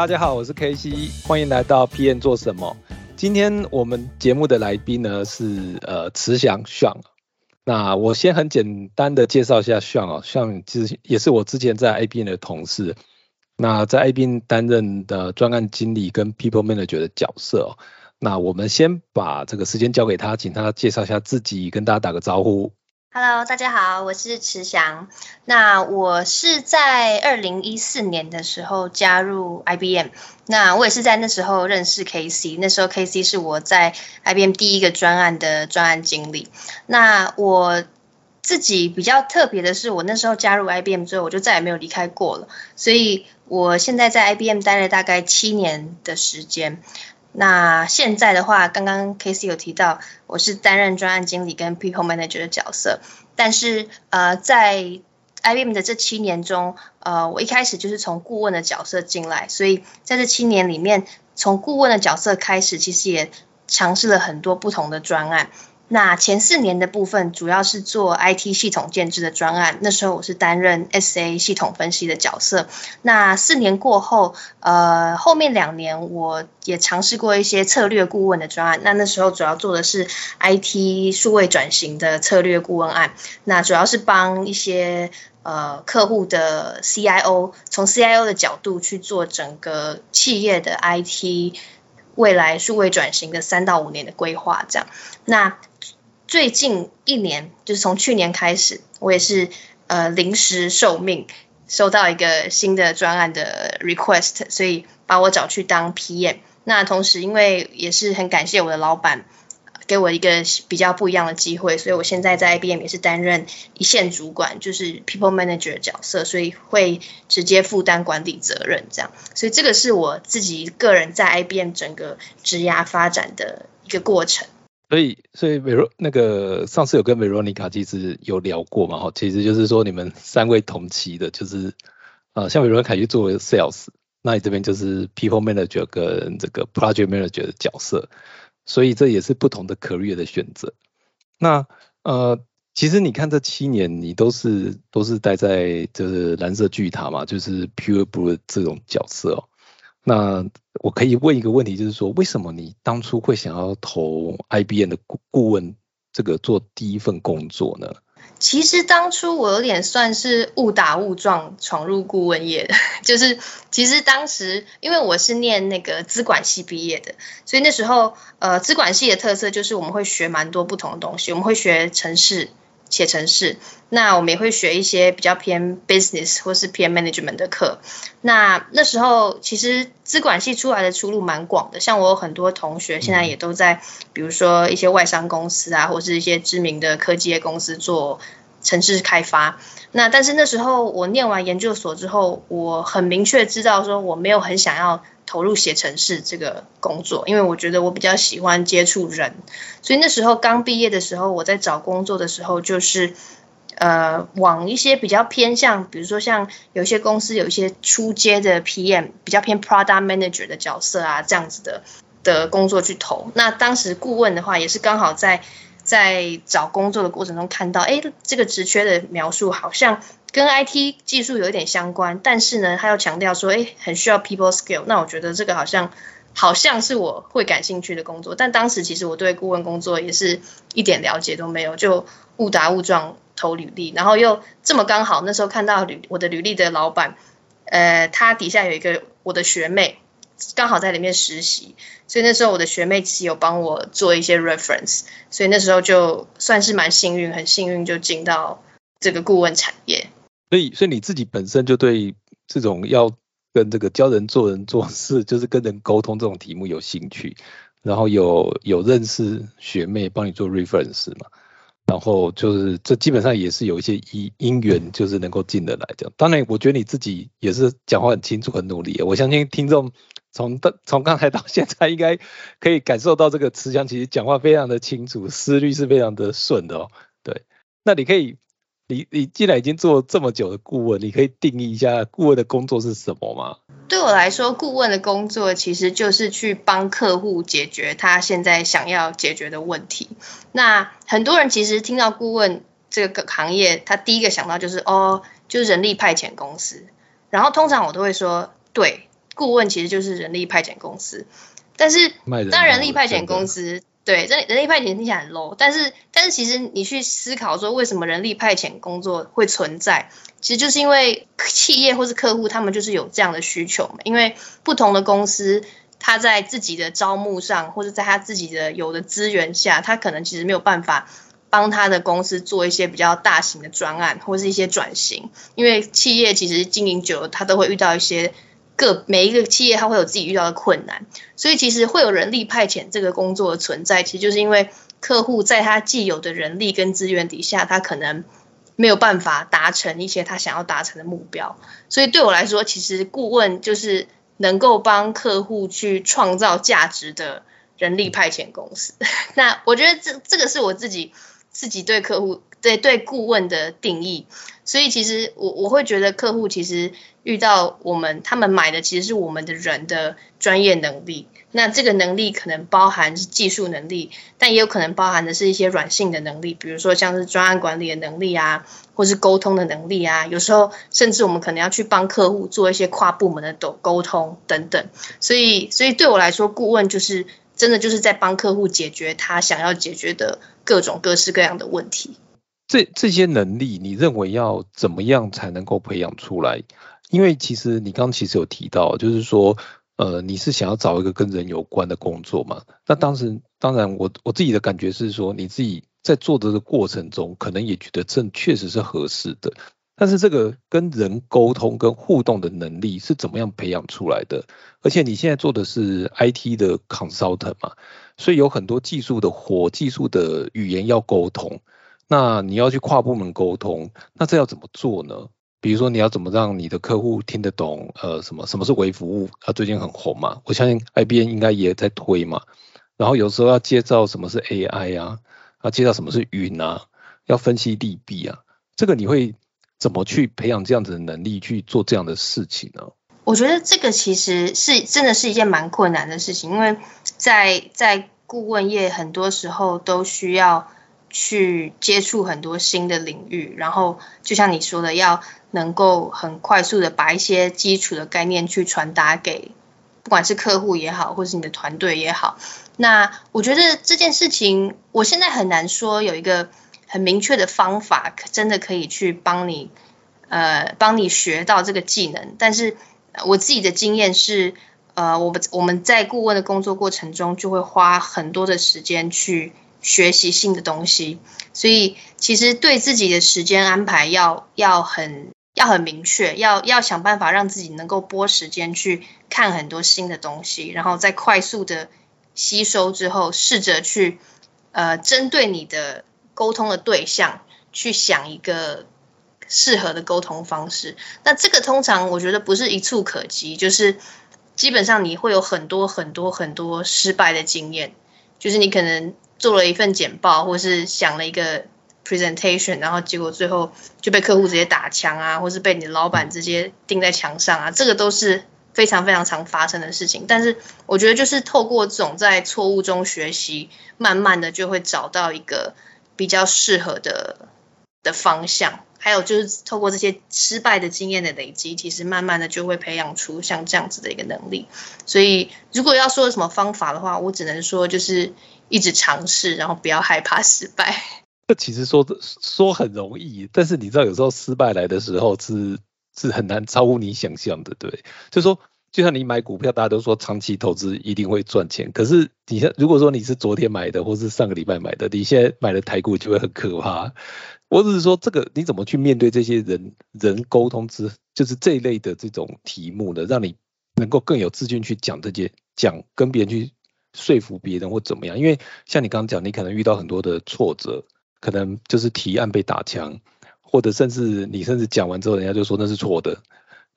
大家好，我是 K C，欢迎来到 P N 做什么。今天我们节目的来宾呢是呃慈祥 Sean。那我先很简单的介绍一下 Sean 啊，Sean 其实也是我之前在 ABN 的同事。那在 ABN 担任的专案经理跟 People Manager 的角色。那我们先把这个时间交给他，请他介绍一下自己，跟大家打个招呼。Hello，大家好，我是池祥。那我是在二零一四年的时候加入 IBM，那我也是在那时候认识 KC，那时候 KC 是我在 IBM 第一个专案的专案经理。那我自己比较特别的是，我那时候加入 IBM 之后，我就再也没有离开过了。所以我现在在 IBM 待了大概七年的时间。那现在的话，刚刚 Casey 有提到，我是担任专案经理跟 People Manager 的角色。但是呃，在 IBM 的这七年中，呃，我一开始就是从顾问的角色进来，所以在这七年里面，从顾问的角色开始，其实也尝试了很多不同的专案。那前四年的部分主要是做 IT 系统建制的专案，那时候我是担任 SA 系统分析的角色。那四年过后，呃，后面两年我也尝试过一些策略顾问的专案。那那时候主要做的是 IT 数位转型的策略顾问案，那主要是帮一些呃客户的 CIO 从 CIO 的角度去做整个企业的 IT 未来数位转型的三到五年的规划，这样。那最近一年，就是从去年开始，我也是呃临时受命，收到一个新的专案的 request，所以把我找去当 PM。那同时，因为也是很感谢我的老板给我一个比较不一样的机会，所以我现在在 IBM 也是担任一线主管，就是 People Manager 角色，所以会直接负担管理责任这样。所以这个是我自己个人在 IBM 整个职涯发展的一个过程。所以，所以维罗那个上次有跟维罗妮卡其实有聊过嘛，哈，其实就是说你们三位同期的，就是呃，像维罗妮卡去作为 sales，那你这边就是 people manager 跟这个 project manager 的角色，所以这也是不同的 career 的选择。那呃，其实你看这七年，你都是都是待在就是蓝色巨塔嘛，就是 pure blue 这种角色哦。那我可以问一个问题，就是说，为什么你当初会想要投 IBM 的顾顾问这个做第一份工作呢？其实当初我有点算是误打误撞闯入顾问业的，就是其实当时因为我是念那个资管系毕业的，所以那时候呃资管系的特色就是我们会学蛮多不同的东西，我们会学城市。写程式，那我们也会学一些比较偏 business 或是偏 management 的课。那那时候其实资管系出来的出路蛮广的，像我有很多同学现在也都在，比如说一些外商公司啊，或是一些知名的科技业公司做城市开发。那但是那时候我念完研究所之后，我很明确知道说我没有很想要。投入写程式这个工作，因为我觉得我比较喜欢接触人，所以那时候刚毕业的时候，我在找工作的时候，就是呃往一些比较偏向，比如说像有些公司有一些出街的 PM，比较偏 Product Manager 的角色啊，这样子的的工作去投。那当时顾问的话，也是刚好在在找工作的过程中看到，哎，这个职缺的描述好像。跟 IT 技术有一点相关，但是呢，他又强调说，哎，很需要 people skill。那我觉得这个好像好像是我会感兴趣的工作。但当时其实我对顾问工作也是一点了解都没有，就误打误撞投履历，然后又这么刚好那时候看到履我的履历的老板，呃，他底下有一个我的学妹，刚好在里面实习，所以那时候我的学妹其实有帮我做一些 reference，所以那时候就算是蛮幸运，很幸运就进到这个顾问产业。所以，所以你自己本身就对这种要跟这个教人做人做事，就是跟人沟通这种题目有兴趣。然后有有认识学妹帮你做 reference 嘛，然后就是这基本上也是有一些因因缘，就是能够进得来这样。当然，我觉得你自己也是讲话很清楚、很努力。我相信听众从的 从刚才到现在，应该可以感受到这个慈祥其实讲话非常的清楚，思虑是非常的顺的哦。对，那你可以。你你既然已经做这么久的顾问，你可以定义一下顾问的工作是什么吗？对我来说，顾问的工作其实就是去帮客户解决他现在想要解决的问题。那很多人其实听到顾问这个行业，他第一个想到就是哦，就是人力派遣公司。然后通常我都会说，对，顾问其实就是人力派遣公司。但是当人力派遣公司。对，这人力派遣听起来很 low，但是但是其实你去思考说，为什么人力派遣工作会存在？其实就是因为企业或是客户他们就是有这样的需求嘛。因为不同的公司，他在自己的招募上，或者在他自己的有的资源下，他可能其实没有办法帮他的公司做一些比较大型的专案或是一些转型。因为企业其实经营久了，他都会遇到一些。各每一个企业，它会有自己遇到的困难，所以其实会有人力派遣这个工作的存在，其实就是因为客户在他既有的人力跟资源底下，他可能没有办法达成一些他想要达成的目标。所以对我来说，其实顾问就是能够帮客户去创造价值的人力派遣公司。那我觉得这这个是我自己自己对客户对对顾问的定义。所以其实我我会觉得客户其实。遇到我们，他们买的其实是我们的人的专业能力。那这个能力可能包含是技术能力，但也有可能包含的是一些软性的能力，比如说像是专案管理的能力啊，或是沟通的能力啊。有时候甚至我们可能要去帮客户做一些跨部门的沟沟通等等。所以，所以对我来说，顾问就是真的就是在帮客户解决他想要解决的各种各式各样的问题。这这些能力，你认为要怎么样才能够培养出来？因为其实你刚刚其实有提到，就是说，呃，你是想要找一个跟人有关的工作嘛？那当时当然，我我自己的感觉是说，你自己在做的过程中，可能也觉得这确实是合适的。但是这个跟人沟通跟互动的能力是怎么样培养出来的？而且你现在做的是 IT 的 consultant 嘛，所以有很多技术的活、技术的语言要沟通。那你要去跨部门沟通，那这要怎么做呢？比如说，你要怎么让你的客户听得懂？呃，什么什么是微服务？它最近很红嘛，我相信 IBM 应该也在推嘛。然后有时候要介绍什么是 AI 啊，要介绍什么是云啊，要分析利弊啊，这个你会怎么去培养这样子的能力去做这样的事情呢？我觉得这个其实是真的是一件蛮困难的事情，因为在在顾问业很多时候都需要。去接触很多新的领域，然后就像你说的，要能够很快速的把一些基础的概念去传达给，不管是客户也好，或是你的团队也好。那我觉得这件事情，我现在很难说有一个很明确的方法，真的可以去帮你，呃，帮你学到这个技能。但是我自己的经验是，呃，我们我们在顾问的工作过程中，就会花很多的时间去。学习新的东西，所以其实对自己的时间安排要要很要很明确，要要想办法让自己能够拨时间去看很多新的东西，然后再快速的吸收之后，试着去呃针对你的沟通的对象去想一个适合的沟通方式。那这个通常我觉得不是一触可及，就是基本上你会有很多很多很多失败的经验，就是你可能。做了一份简报，或是想了一个 presentation，然后结果最后就被客户直接打枪啊，或是被你的老板直接钉在墙上啊，这个都是非常非常常发生的事情。但是我觉得就是透过这种在错误中学习，慢慢的就会找到一个比较适合的的方向。还有就是透过这些失败的经验的累积，其实慢慢的就会培养出像这样子的一个能力。所以如果要说什么方法的话，我只能说就是。一直尝试，然后不要害怕失败。这其实说说很容易，但是你知道，有时候失败来的时候是是很难超乎你想象的，对。就说就像你买股票，大家都说长期投资一定会赚钱，可是你现如果说你是昨天买的，或是上个礼拜买的，你现在买的台股就会很可怕。我只是说，这个你怎么去面对这些人人沟通之，就是这一类的这种题目呢？让你能够更有自信去讲这些，讲跟别人去。说服别人或怎么样？因为像你刚刚讲，你可能遇到很多的挫折，可能就是提案被打枪，或者甚至你甚至讲完之后，人家就说那是错的。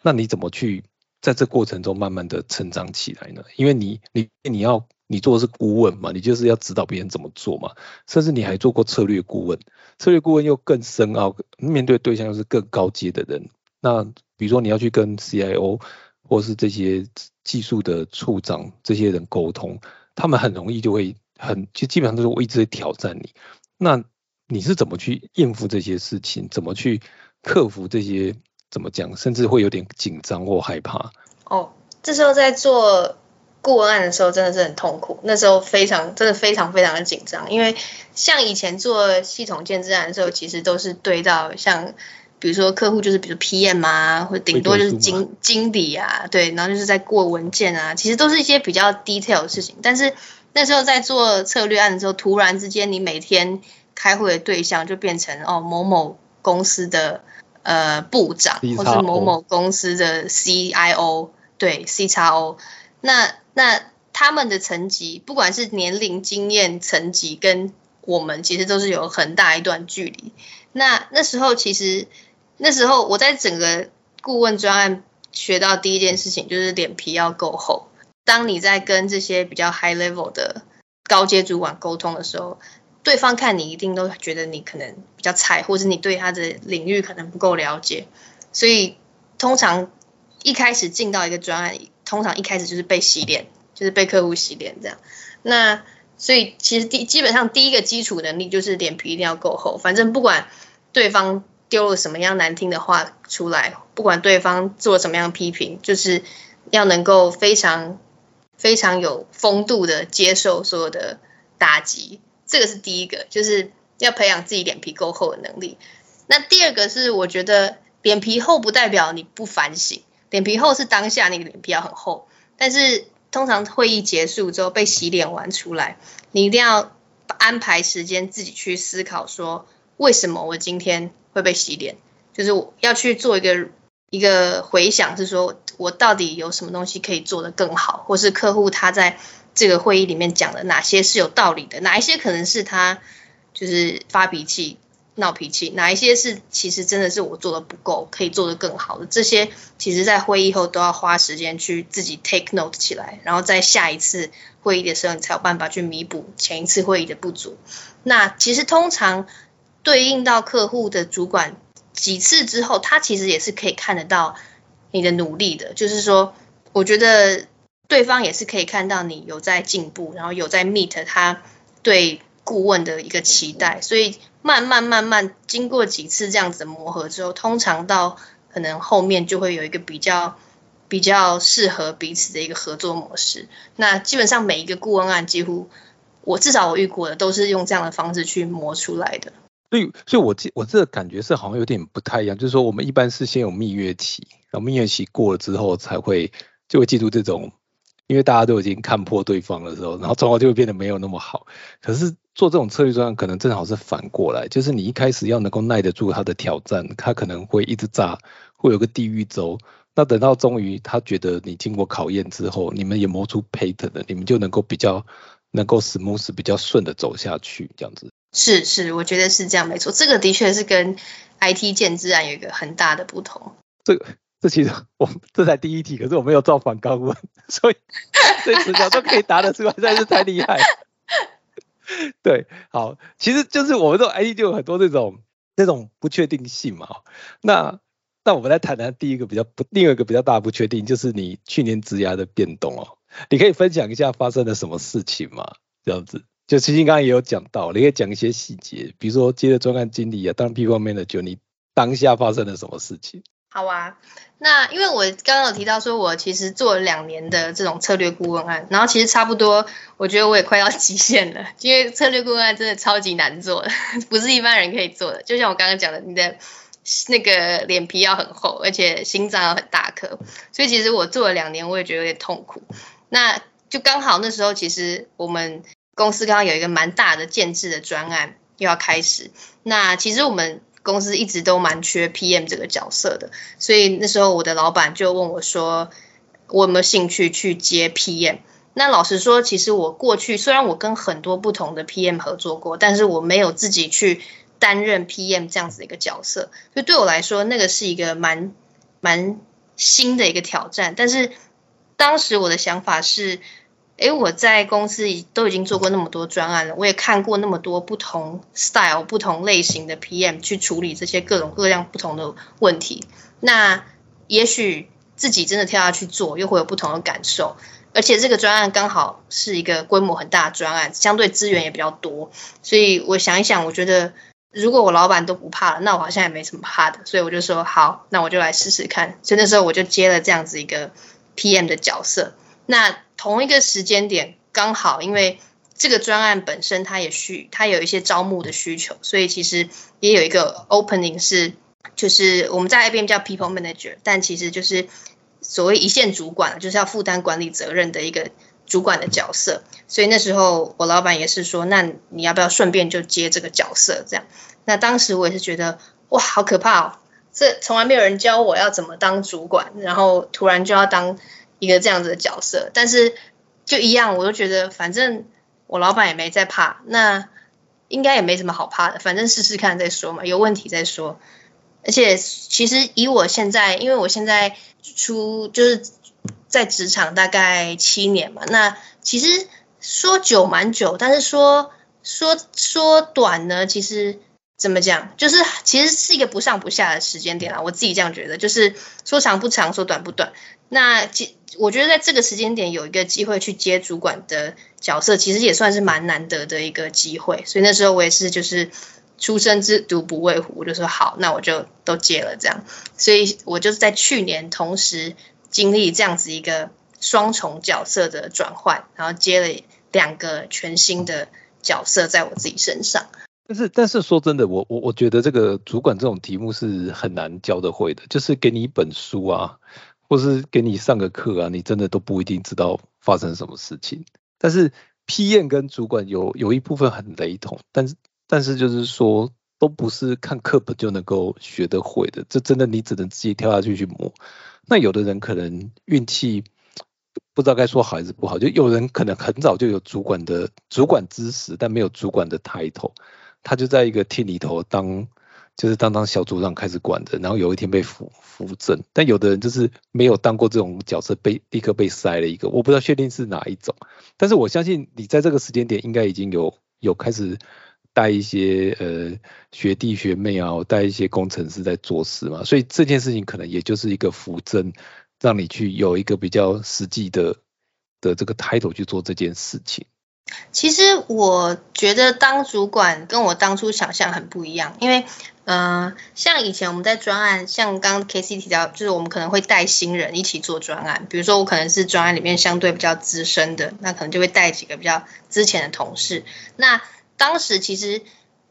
那你怎么去在这过程中慢慢的成长起来呢？因为你你你要你做的是顾问嘛，你就是要指导别人怎么做嘛，甚至你还做过策略顾问，策略顾问又更深奥，面对对象又是更高阶的人。那比如说你要去跟 CIO 或是这些技术的处长这些人沟通，他们很容易就会很，就基本上都是我一直在挑战你。那你是怎么去应付这些事情？怎么去克服这些？怎么讲？甚至会有点紧张或害怕。哦，这时候在做顾问案的时候，真的是很痛苦。那时候非常，真的非常非常的紧张，因为像以前做系统建制案的时候，其实都是对到像。比如说客户就是比如 PM 啊，或顶多就是经经理啊，对，然后就是在过文件啊，其实都是一些比较 detail 的事情。但是那时候在做策略案的时候，突然之间你每天开会的对象就变成哦某某公司的呃部长，或是某某公司的 CIO，对 C 叉 O，那那他们的层级，不管是年龄、经验层级，跟我们其实都是有很大一段距离。那那时候其实。那时候我在整个顾问专案学到第一件事情就是脸皮要够厚。当你在跟这些比较 high level 的高阶主管沟通的时候，对方看你一定都觉得你可能比较菜，或是你对他的领域可能不够了解。所以通常一开始进到一个专案，通常一开始就是被洗脸，就是被客户洗脸这样。那所以其实第基本上第一个基础能力就是脸皮一定要够厚，反正不管对方。丢了什么样难听的话出来，不管对方做什么样批评，就是要能够非常非常有风度的接受所有的打击，这个是第一个，就是要培养自己脸皮够厚的能力。那第二个是，我觉得脸皮厚不代表你不反省，脸皮厚是当下那个脸皮要很厚，但是通常会议结束之后被洗脸完出来，你一定要安排时间自己去思考，说为什么我今天。会被洗脸，就是我要去做一个一个回想，是说我到底有什么东西可以做得更好，或是客户他在这个会议里面讲的哪些是有道理的，哪一些可能是他就是发脾气闹脾气，哪一些是其实真的是我做的不够，可以做得更好的，这些其实在会议后都要花时间去自己 take note 起来，然后在下一次会议的时候，你才有办法去弥补前一次会议的不足。那其实通常。对应到客户的主管几次之后，他其实也是可以看得到你的努力的。就是说，我觉得对方也是可以看到你有在进步，然后有在 meet 他对顾问的一个期待。所以慢慢慢慢经过几次这样子的磨合之后，通常到可能后面就会有一个比较比较适合彼此的一个合作模式。那基本上每一个顾问案，几乎我至少我遇过的都是用这样的方式去磨出来的。所以，所以我这我这个感觉是好像有点不太一样，就是说我们一般是先有蜜月期，然后蜜月期过了之后才会就会进入这种，因为大家都已经看破对方的时候，然后状况就会变得没有那么好。可是做这种策略专可能正好是反过来，就是你一开始要能够耐得住他的挑战，他可能会一直炸，会有个地狱周。那等到终于他觉得你经过考验之后，你们也磨出 pattern 了，你们就能够比较能够 smooth 比较顺的走下去，这样子。是是，我觉得是这样，没错。这个的确是跟 IT 建自然有一个很大的不同。这个这其实我这才第一题，可是我没有造反高温，所以这词条都可以答得出来，实在是太厉害。对，好，其实就是我们这种 IT 就有很多这种这种不确定性嘛。那那我们来谈谈第一个比较不，另外一个比较大的不确定，就是你去年职涯的变动哦。你可以分享一下发生了什么事情吗？这样子。就其实刚刚也有讲到，你可以讲一些细节，比如说接着专案经理啊，当 People Manager，你当下发生了什么事情？好啊，那因为我刚刚有提到说，我其实做了两年的这种策略顾问案，然后其实差不多，我觉得我也快要极限了，因为策略顾问案真的超级难做的，不是一般人可以做的。就像我刚刚讲的，你的那个脸皮要很厚，而且心脏要很大颗，所以其实我做了两年，我也觉得有点痛苦。那就刚好那时候，其实我们。公司刚刚有一个蛮大的建制的专案又要开始，那其实我们公司一直都蛮缺 PM 这个角色的，所以那时候我的老板就问我说，我有没有兴趣去接 PM？那老实说，其实我过去虽然我跟很多不同的 PM 合作过，但是我没有自己去担任 PM 这样子的一个角色，所以对我来说，那个是一个蛮蛮新的一个挑战。但是当时我的想法是，诶，我在公司都已经做过那么多专案了，我也看过那么多不同 style、不同类型的 PM 去处理这些各种各样不同的问题。那也许自己真的跳下去做，又会有不同的感受。而且这个专案刚好是一个规模很大的专案，相对资源也比较多，所以我想一想，我觉得如果我老板都不怕了，那我好像也没什么怕的，所以我就说好，那我就来试试看。所以那时候我就接了这样子一个 PM 的角色。那同一个时间点，刚好因为这个专案本身它也需它有一些招募的需求，所以其实也有一个 opening 是，就是我们在 IBM 叫 People Manager，但其实就是。所谓一线主管，就是要负担管理责任的一个主管的角色，所以那时候我老板也是说，那你要不要顺便就接这个角色？这样，那当时我也是觉得，哇，好可怕哦！这从来没有人教我要怎么当主管，然后突然就要当一个这样子的角色，但是就一样，我就觉得反正我老板也没在怕，那应该也没什么好怕的，反正试试看再说嘛，有问题再说。而且其实以我现在，因为我现在出就是在职场大概七年嘛，那其实说久蛮久，但是说说说短呢，其实怎么讲，就是其实是一个不上不下的时间点啦。我自己这样觉得，就是说长不长，说短不短。那其我觉得在这个时间点有一个机会去接主管的角色，其实也算是蛮难得的一个机会。所以那时候我也是就是。出生之犊不畏虎，我就说好，那我就都接了这样，所以我就是在去年同时经历这样子一个双重角色的转换，然后接了两个全新的角色在我自己身上。但是，但是说真的，我我我觉得这个主管这种题目是很难教得会的，就是给你一本书啊，或是给你上个课啊，你真的都不一定知道发生什么事情。但是批验跟主管有有一部分很雷同，但是。但是就是说，都不是看课本就能够学得会的，这真的你只能自己跳下去去摸。那有的人可能运气不知道该说好还是不好，就有人可能很早就有主管的主管知识，但没有主管的抬头，他就在一个 team 里头当就是当当小组长开始管的，然后有一天被扶扶正。但有的人就是没有当过这种角色，被立刻被塞了一个，我不知道确定是哪一种。但是我相信你在这个时间点应该已经有有开始。带一些呃学弟学妹啊，带一些工程师在做事嘛，所以这件事情可能也就是一个扶正，让你去有一个比较实际的的这个 title 去做这件事情。其实我觉得当主管跟我当初想象很不一样，因为嗯，像以前我们在专案，像刚刚 K C 提到，就是我们可能会带新人一起做专案，比如说我可能是专案里面相对比较资深的，那可能就会带几个比较之前的同事，那。当时其实，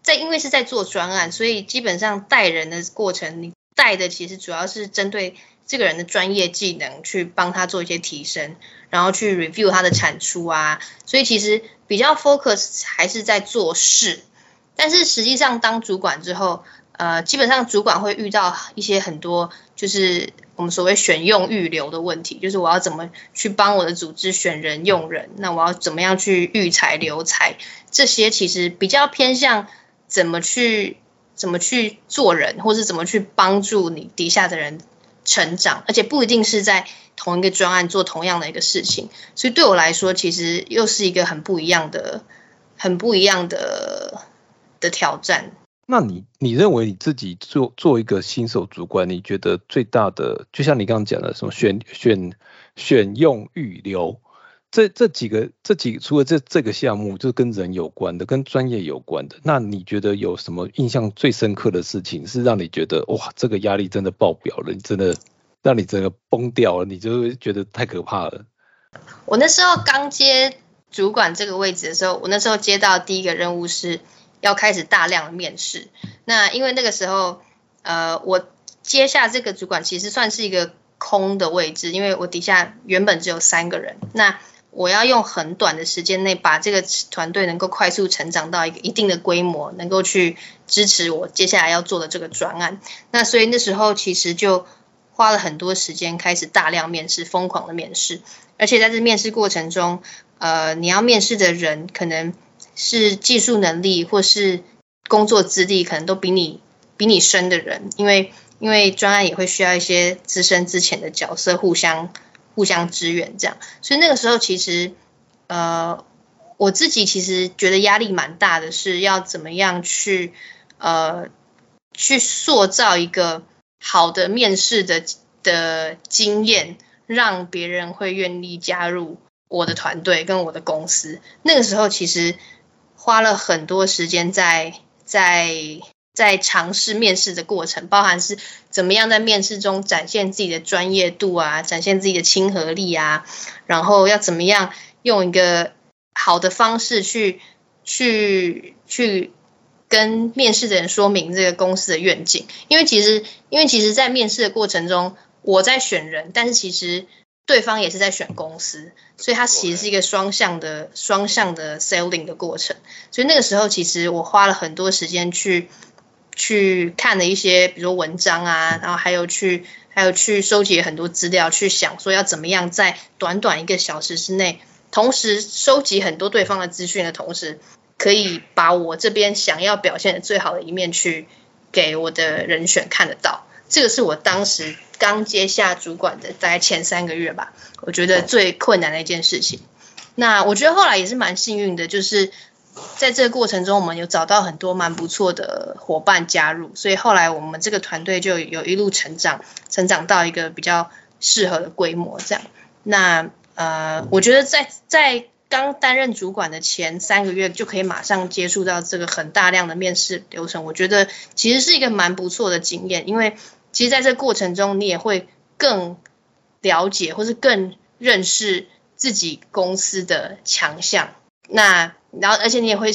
在因为是在做专案，所以基本上带人的过程，你带的其实主要是针对这个人的专业技能去帮他做一些提升，然后去 review 他的产出啊，所以其实比较 focus 还是在做事。但是实际上当主管之后，呃，基本上主管会遇到一些很多就是。我们所谓选用预留的问题，就是我要怎么去帮我的组织选人用人，那我要怎么样去育才留才，这些其实比较偏向怎么去怎么去做人，或是怎么去帮助你底下的人成长，而且不一定是在同一个专案做同样的一个事情，所以对我来说，其实又是一个很不一样的、很不一样的的挑战。那你你认为你自己做做一个新手主管，你觉得最大的，就像你刚刚讲的，什么选选选用预留，这这几个这几个除了这这个项目，就跟人有关的，跟专业有关的，那你觉得有什么印象最深刻的事情，是让你觉得哇，这个压力真的爆表了，你真的让你整个崩掉了，你就会觉得太可怕了。我那时候刚接主管这个位置的时候，我那时候接到第一个任务是。要开始大量的面试，那因为那个时候，呃，我接下这个主管其实算是一个空的位置，因为我底下原本只有三个人，那我要用很短的时间内把这个团队能够快速成长到一个一定的规模，能够去支持我接下来要做的这个专案。那所以那时候其实就花了很多时间开始大量面试，疯狂的面试，而且在这面试过程中，呃，你要面试的人可能是技术能力或是工作资历可能都比你比你深的人，因为因为专案也会需要一些资深之前的角色互相互相支援，这样，所以那个时候其实呃。我自己其实觉得压力蛮大的，是要怎么样去呃去塑造一个好的面试的的经验，让别人会愿意加入我的团队跟我的公司。那个时候其实花了很多时间在在在尝试面试的过程，包含是怎么样在面试中展现自己的专业度啊，展现自己的亲和力啊，然后要怎么样用一个。好的方式去去去跟面试的人说明这个公司的愿景，因为其实因为其实，在面试的过程中，我在选人，但是其实对方也是在选公司，所以它其实是一个双向的双向的 selling 的过程。所以那个时候，其实我花了很多时间去去看了一些，比如说文章啊，然后还有去还有去收集很多资料，去想说要怎么样在短短一个小时之内。同时收集很多对方的资讯的同时，可以把我这边想要表现的最好的一面去给我的人选看得到。这个是我当时刚接下主管的大概前三个月吧，我觉得最困难的一件事情。那我觉得后来也是蛮幸运的，就是在这个过程中，我们有找到很多蛮不错的伙伴加入，所以后来我们这个团队就有一路成长，成长到一个比较适合的规模。这样，那。呃，我觉得在在刚担任主管的前三个月就可以马上接触到这个很大量的面试流程，我觉得其实是一个蛮不错的经验，因为其实在这过程中你也会更了解或是更认识自己公司的强项，那然后而且你也会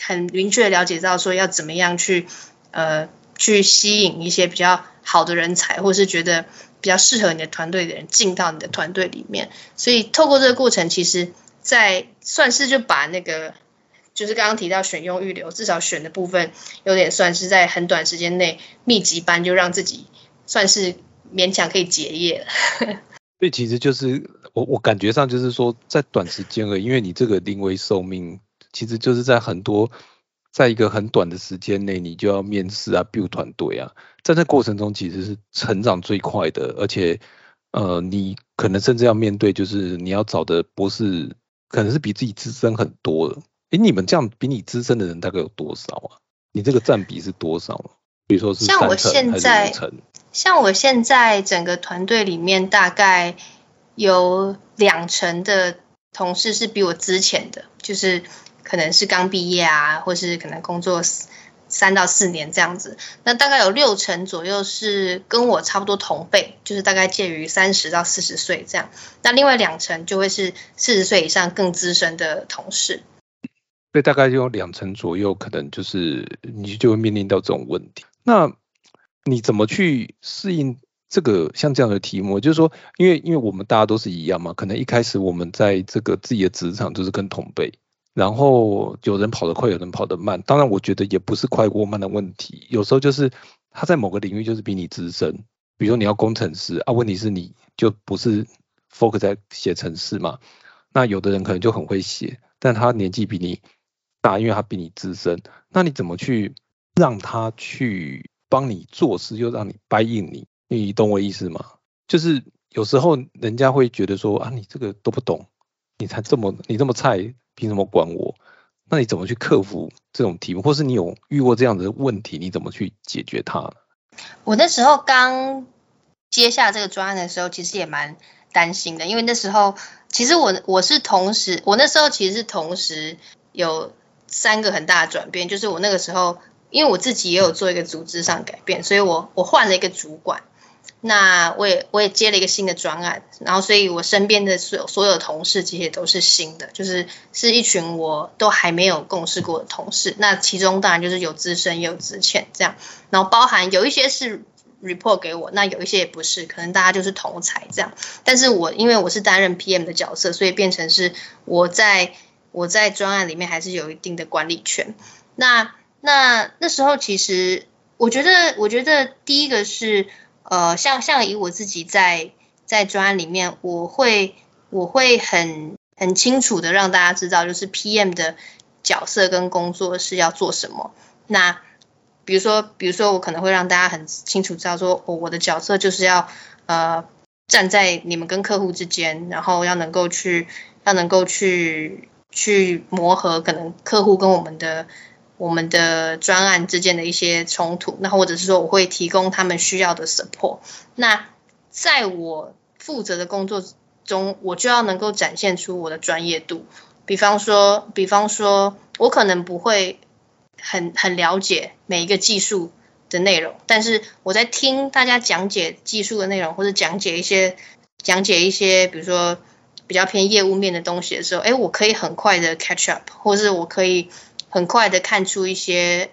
很明确的了解到说要怎么样去呃去吸引一些比较好的人才，或是觉得。比较适合你的团队的人进到你的团队里面，所以透过这个过程，其实，在算是就把那个就是刚刚提到选用预留，至少选的部分有点算是在很短时间内密集班，就让自己算是勉强可以结业了。所以其实就是我我感觉上就是说，在短时间而因为你这个临危受命，其实就是在很多。在一个很短的时间内，你就要面试啊，build 团队啊，在这过程中其实是成长最快的，而且，呃，你可能甚至要面对，就是你要找的博士可能是比自己资深很多的。诶，你们这样比你资深的人大概有多少啊？你这个占比是多少？比如说是像我现在，像我现在整个团队里面大概有两成的同事是比我之前的，就是。可能是刚毕业啊，或是可能工作三到四年这样子。那大概有六成左右是跟我差不多同辈，就是大概介于三十到四十岁这样。那另外两成就会是四十岁以上更资深的同事。所以大概有两成左右，可能就是你就会面临到这种问题。那你怎么去适应这个像这样的题目？就是说，因为因为我们大家都是一样嘛，可能一开始我们在这个自己的职场就是跟同辈。然后有人跑得快，有人跑得慢。当然，我觉得也不是快或慢的问题。有时候就是他在某个领域就是比你资深，比如说你要工程师啊，问题是你就不是 focus 在写程式嘛。那有的人可能就很会写，但他年纪比你大，因为他比你资深。那你怎么去让他去帮你做事，又让你掰硬你？你懂我意思吗？就是有时候人家会觉得说啊，你这个都不懂，你才这么你这么菜。凭什么管我？那你怎么去克服这种题目，或是你有遇过这样的问题，你怎么去解决它？我那时候刚接下这个专案的时候，其实也蛮担心的，因为那时候其实我我是同时，我那时候其实是同时有三个很大的转变，就是我那个时候，因为我自己也有做一个组织上改变，所以我我换了一个主管。那我也我也接了一个新的专案，然后所以我身边的所有所有同事其实都是新的，就是是一群我都还没有共事过的同事。那其中当然就是有资深也有资浅这样，然后包含有一些是 report 给我，那有一些也不是，可能大家就是同才这样。但是我因为我是担任 PM 的角色，所以变成是我在我在专案里面还是有一定的管理权。那那那时候其实我觉得我觉得第一个是。呃，像像以我自己在在专案里面，我会我会很很清楚的让大家知道，就是 PM 的角色跟工作是要做什么。那比如说，比如说我可能会让大家很清楚知道，说我我的角色就是要呃站在你们跟客户之间，然后要能够去要能够去去磨合可能客户跟我们的。我们的专案之间的一些冲突，那或者是说我会提供他们需要的 support。那在我负责的工作中，我就要能够展现出我的专业度。比方说，比方说我可能不会很很了解每一个技术的内容，但是我在听大家讲解技术的内容，或者讲解一些讲解一些，比如说比较偏业务面的东西的时候，哎，我可以很快的 catch up，或是我可以。很快的看出一些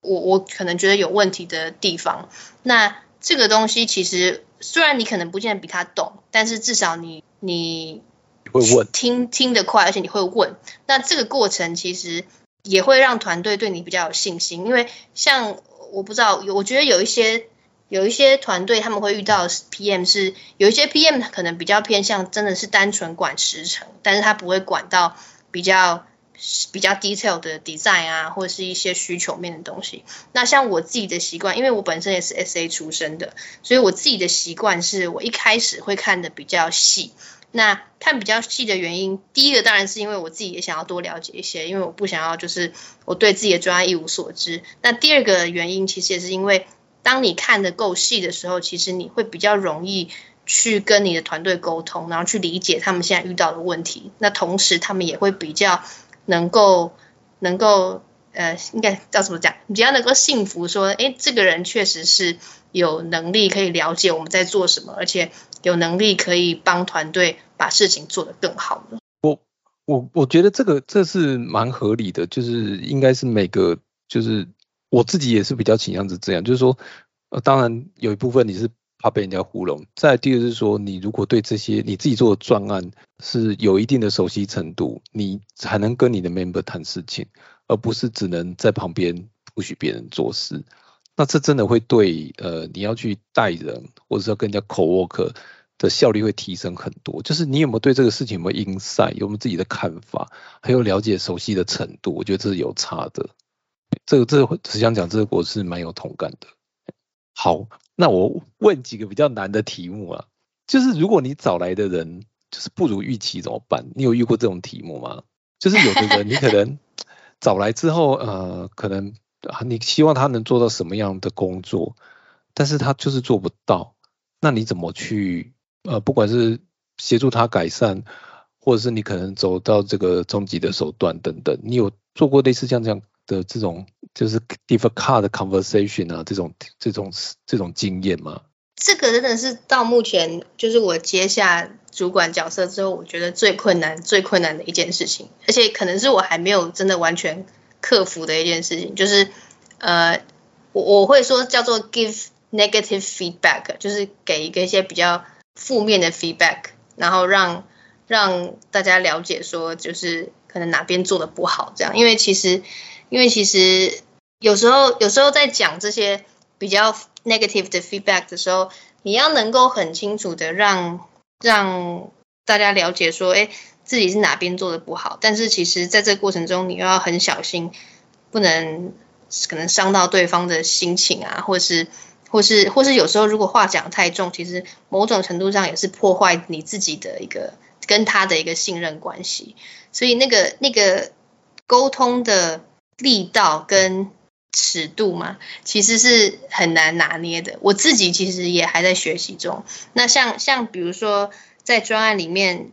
我我可能觉得有问题的地方。那这个东西其实虽然你可能不见得比他懂，但是至少你你会问听听得快，而且你会问。那这个过程其实也会让团队对你比较有信心。因为像我不知道，我觉得有一些有一些团队他们会遇到 PM 是有一些 PM 可能比较偏向真的是单纯管时程，但是他不会管到比较。比较 detail 的 design 啊，或者是一些需求面的东西。那像我自己的习惯，因为我本身也是 SA 出身的，所以我自己的习惯是我一开始会看的比较细。那看比较细的原因，第一个当然是因为我自己也想要多了解一些，因为我不想要就是我对自己的专业一无所知。那第二个原因其实也是因为，当你看的够细的时候，其实你会比较容易去跟你的团队沟通，然后去理解他们现在遇到的问题。那同时他们也会比较。能够能够呃，应该叫怎么讲？你只要能够信服说，哎，这个人确实是有能力可以了解我们在做什么，而且有能力可以帮团队把事情做得更好的。我我我觉得这个这是蛮合理的，就是应该是每个就是我自己也是比较倾向是这样，就是说，呃，当然有一部分你是。怕被人家糊弄。再第二是说，你如果对这些你自己做的专案是有一定的熟悉程度，你才能跟你的 member 谈事情，而不是只能在旁边不许别人做事。那这真的会对呃你要去带人，或者是要跟人家 co work 的效率会提升很多。就是你有没有对这个事情有没有 insight，有没有自己的看法，还有了解熟悉的程度，我觉得这是有差的。这个这个只想讲这个我是蛮有同感的。好。那我问几个比较难的题目啊，就是如果你找来的人就是不如预期怎么办？你有遇过这种题目吗？就是有的人你可能 找来之后，呃，可能你希望他能做到什么样的工作，但是他就是做不到，那你怎么去呃，不管是协助他改善，或者是你可能走到这个终极的手段等等，你有做过类似像这样？的这种就是 difficult conversation 啊，这种这种这种经验吗？这个真的是到目前就是我接下主管角色之后，我觉得最困难、最困难的一件事情，而且可能是我还没有真的完全克服的一件事情，就是呃，我我会说叫做 give negative feedback，就是给一个一些比较负面的 feedback，然后让让大家了解说，就是可能哪边做的不好这样，因为其实。因为其实有时候，有时候在讲这些比较 negative 的 feedback 的时候，你要能够很清楚的让让大家了解说，哎，自己是哪边做的不好。但是其实在这个过程中，你又要很小心，不能可能伤到对方的心情啊，或是或是或是有时候如果话讲太重，其实某种程度上也是破坏你自己的一个跟他的一个信任关系。所以那个那个沟通的。力道跟尺度嘛，其实是很难拿捏的。我自己其实也还在学习中。那像像比如说在专案里面，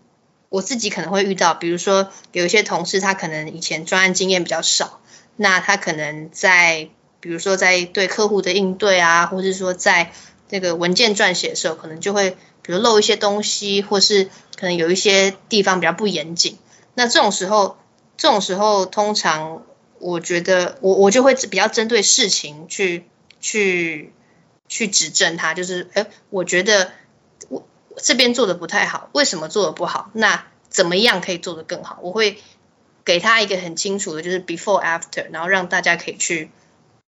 我自己可能会遇到，比如说有一些同事他可能以前专案经验比较少，那他可能在比如说在对客户的应对啊，或是说在这个文件撰写的时候，可能就会比如漏一些东西，或是可能有一些地方比较不严谨。那这种时候，这种时候通常。我觉得我我就会比较针对事情去去去指正他，就是哎，我觉得我这边做的不太好，为什么做的不好？那怎么样可以做得更好？我会给他一个很清楚的，就是 before after，然后让大家可以去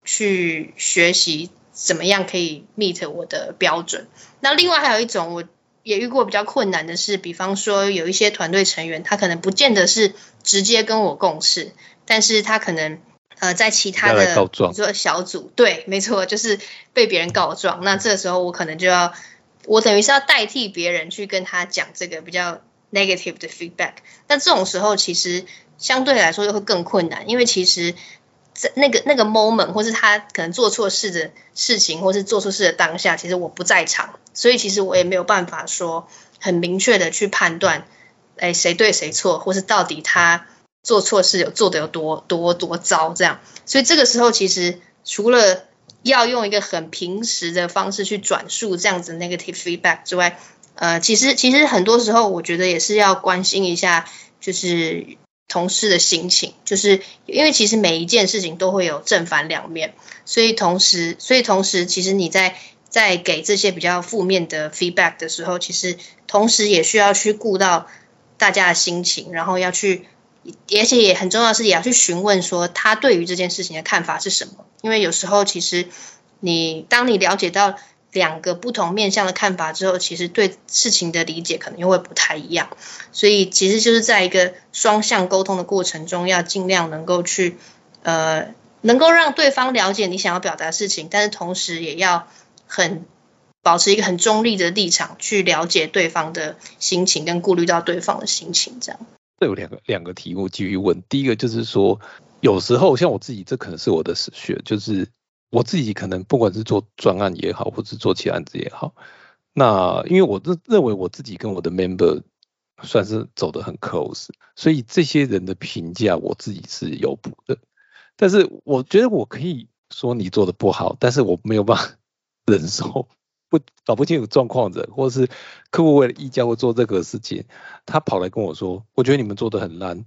去学习怎么样可以 meet 我的标准。那另外还有一种我也遇过比较困难的是，比方说有一些团队成员，他可能不见得是直接跟我共事，但是他可能呃在其他的比如说小组，对，没错，就是被别人告状。那这时候我可能就要，我等于是要代替别人去跟他讲这个比较 negative 的 feedback。但这种时候其实相对来说又会更困难，因为其实。在那个那个 moment，或是他可能做错事的事情，或是做错事的当下，其实我不在场，所以其实我也没有办法说很明确的去判断，哎，谁对谁错，或是到底他做错事有做的有多多多糟这样。所以这个时候，其实除了要用一个很平时的方式去转述这样子 negative feedback 之外，呃，其实其实很多时候，我觉得也是要关心一下，就是。同事的心情，就是因为其实每一件事情都会有正反两面，所以同时，所以同时，其实你在在给这些比较负面的 feedback 的时候，其实同时也需要去顾到大家的心情，然后要去，而且也很重要的是也要去询问说他对于这件事情的看法是什么，因为有时候其实你当你了解到。两个不同面向的看法之后，其实对事情的理解可能又会不太一样，所以其实就是在一个双向沟通的过程中，要尽量能够去呃，能够让对方了解你想要表达的事情，但是同时也要很保持一个很中立的立场，去了解对方的心情，跟顾虑到对方的心情，这样。这有两个两个题目继续问，第一个就是说，有时候像我自己，这可能是我的死穴，就是。我自己可能不管是做专案也好，或是做其他案子也好，那因为我认认为我自己跟我的 member 算是走得很 close，所以这些人的评价我自己是有补的。但是我觉得我可以说你做的不好，但是我没有办法 忍受不搞不清楚状况的，或者是客户为了议价或做这个事情，他跑来跟我说，我觉得你们做的很烂。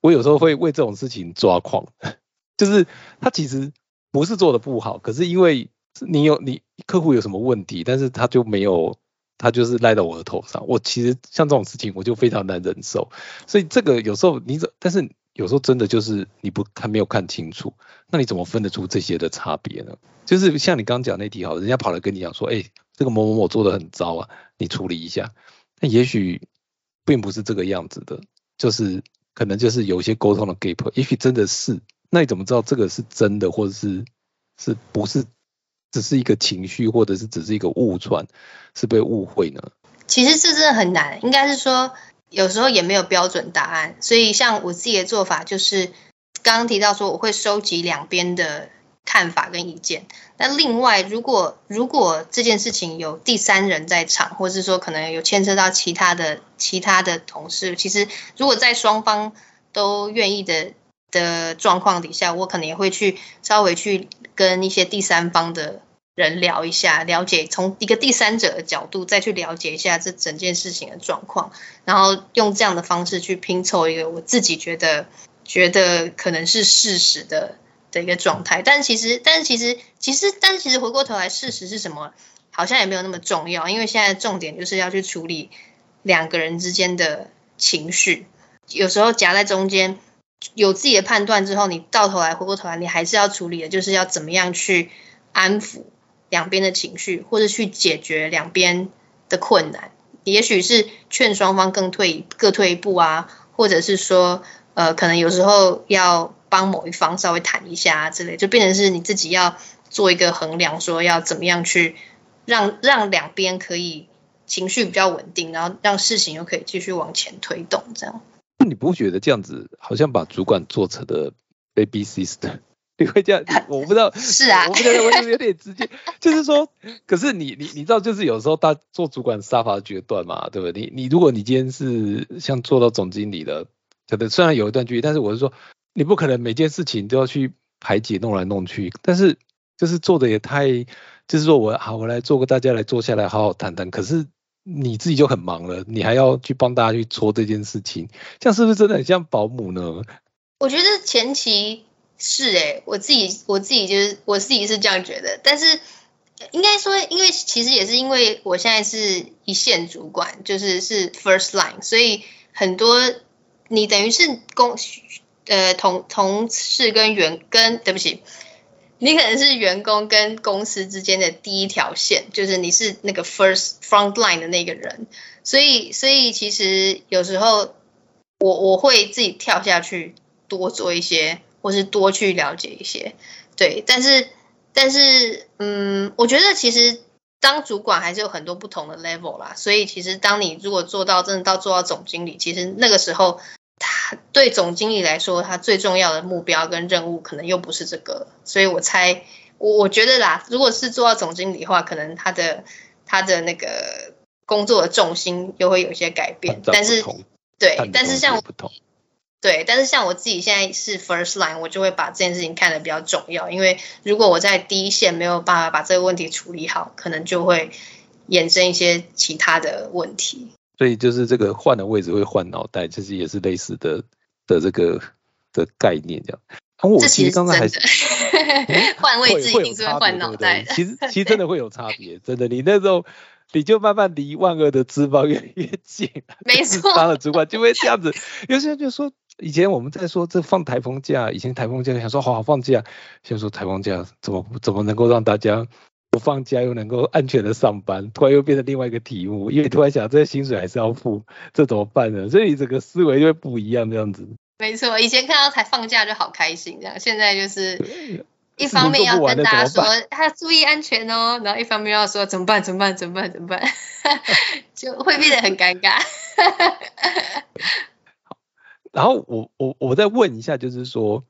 我有时候会为这种事情抓狂，就是他其实。不是做的不好，可是因为你有你客户有什么问题，但是他就没有，他就是赖到我的头上。我其实像这种事情，我就非常难忍受。所以这个有时候你怎，但是有时候真的就是你不看没有看清楚，那你怎么分得出这些的差别呢？就是像你刚刚讲那题好，人家跑来跟你讲说，哎，这个某某某做的很糟啊，你处理一下。那也许并不是这个样子的，就是可能就是有一些沟通的 gap，也许真的是。那你怎么知道这个是真的，或者是是不是只是一个情绪，或者是只是一个误传，是被误会呢？其实这真的很难，应该是说有时候也没有标准答案。所以像我自己的做法，就是刚刚提到说我会收集两边的看法跟意见。那另外，如果如果这件事情有第三人在场，或是说可能有牵涉到其他的其他的同事，其实如果在双方都愿意的。的状况底下，我可能也会去稍微去跟一些第三方的人聊一下，了解从一个第三者的角度再去了解一下这整件事情的状况，然后用这样的方式去拼凑一个我自己觉得觉得可能是事实的的一个状态。但其实，但其实，其实，但其实回过头来，事实是什么，好像也没有那么重要，因为现在重点就是要去处理两个人之间的情绪，有时候夹在中间。有自己的判断之后，你到头来回过头来，你还是要处理的，就是要怎么样去安抚两边的情绪，或者去解决两边的困难。也许是劝双方更退各退一步啊，或者是说，呃，可能有时候要帮某一方稍微谈一下之类，就变成是你自己要做一个衡量，说要怎么样去让让两边可以情绪比较稳定，然后让事情又可以继续往前推动，这样。你不觉得这样子好像把主管做成的 baby sister？你会这样？我不知道，是啊，我不觉得我有点直接，就是说，可是你你你知道，就是有时候他做主管杀伐决断嘛，对不对？你你如果你今天是像做到总经理的，可能虽然有一段距离，但是我是说，你不可能每件事情都要去排解弄来弄去，但是就是做的也太，就是说我好，我来做个大家来坐下来好好谈谈，可是。你自己就很忙了，你还要去帮大家去搓这件事情，这样是不是真的很像保姆呢？我觉得前期是诶，我自己我自己就是我自己是这样觉得，但是应该说，因为其实也是因为我现在是一线主管，就是是 first line，所以很多你等于是公呃同同事跟员跟对不起你可能是员工跟公司之间的第一条线，就是你是那个 first front line 的那个人，所以所以其实有时候我我会自己跳下去多做一些，或是多去了解一些，对，但是但是嗯，我觉得其实当主管还是有很多不同的 level 啦，所以其实当你如果做到真的到做到总经理，其实那个时候。他对总经理来说，他最重要的目标跟任务可能又不是这个，所以我猜，我我觉得啦，如果是做到总经理的话，可能他的他的那个工作的重心又会有一些改变。但是，对，但是像我对，但是像我自己现在是 first line，我就会把这件事情看得比较重要，因为如果我在第一线没有办法把这个问题处理好，可能就会衍生一些其他的问题。所以就是这个换的位置会换脑袋，其实也是类似的的这个的概念这样。我其实刚刚还是 换位置一定是会换脑袋其实其实真的会有差别，真的。你那时候你就慢慢离万恶的资方越越近，没错。当了主管就会这样子。有些人就说，以前我们在说这放台风假，以前台风假想说好好放假，现在说台风假怎么怎么能够让大家。不放假又能够安全的上班，突然又变成另外一个题目，因为突然想这些薪水还是要付，这怎么办呢？所以你整个思维就会不一样这样子。没错，以前看到才放假就好开心这样，现在就是一方面要跟大家说他注意安全哦，然后一方面要说怎么办怎么办怎么办怎么办，就会变得很尴尬。然后我我我再问一下，就是说，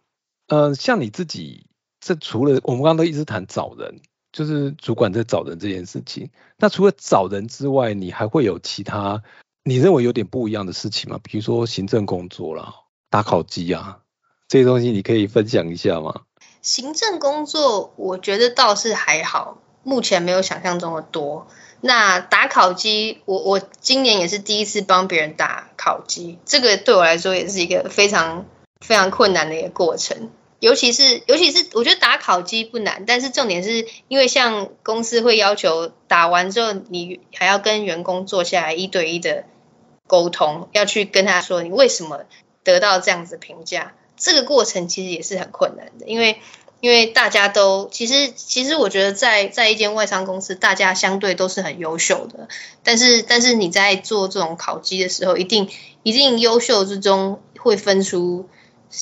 呃，像你自己，这除了我们刚刚都一直谈找人。就是主管在找人这件事情，那除了找人之外，你还会有其他你认为有点不一样的事情吗？比如说行政工作啦、打考绩啊这些东西，你可以分享一下吗？行政工作我觉得倒是还好，目前没有想象中的多。那打考绩，我我今年也是第一次帮别人打考绩，这个对我来说也是一个非常非常困难的一个过程。尤其是，尤其是，我觉得打考机不难，但是重点是因为像公司会要求打完之后，你还要跟员工坐下来一对一的沟通，要去跟他说你为什么得到这样子评价，这个过程其实也是很困难的，因为因为大家都其实其实我觉得在在一间外商公司，大家相对都是很优秀的，但是但是你在做这种考绩的时候，一定一定优秀之中会分出。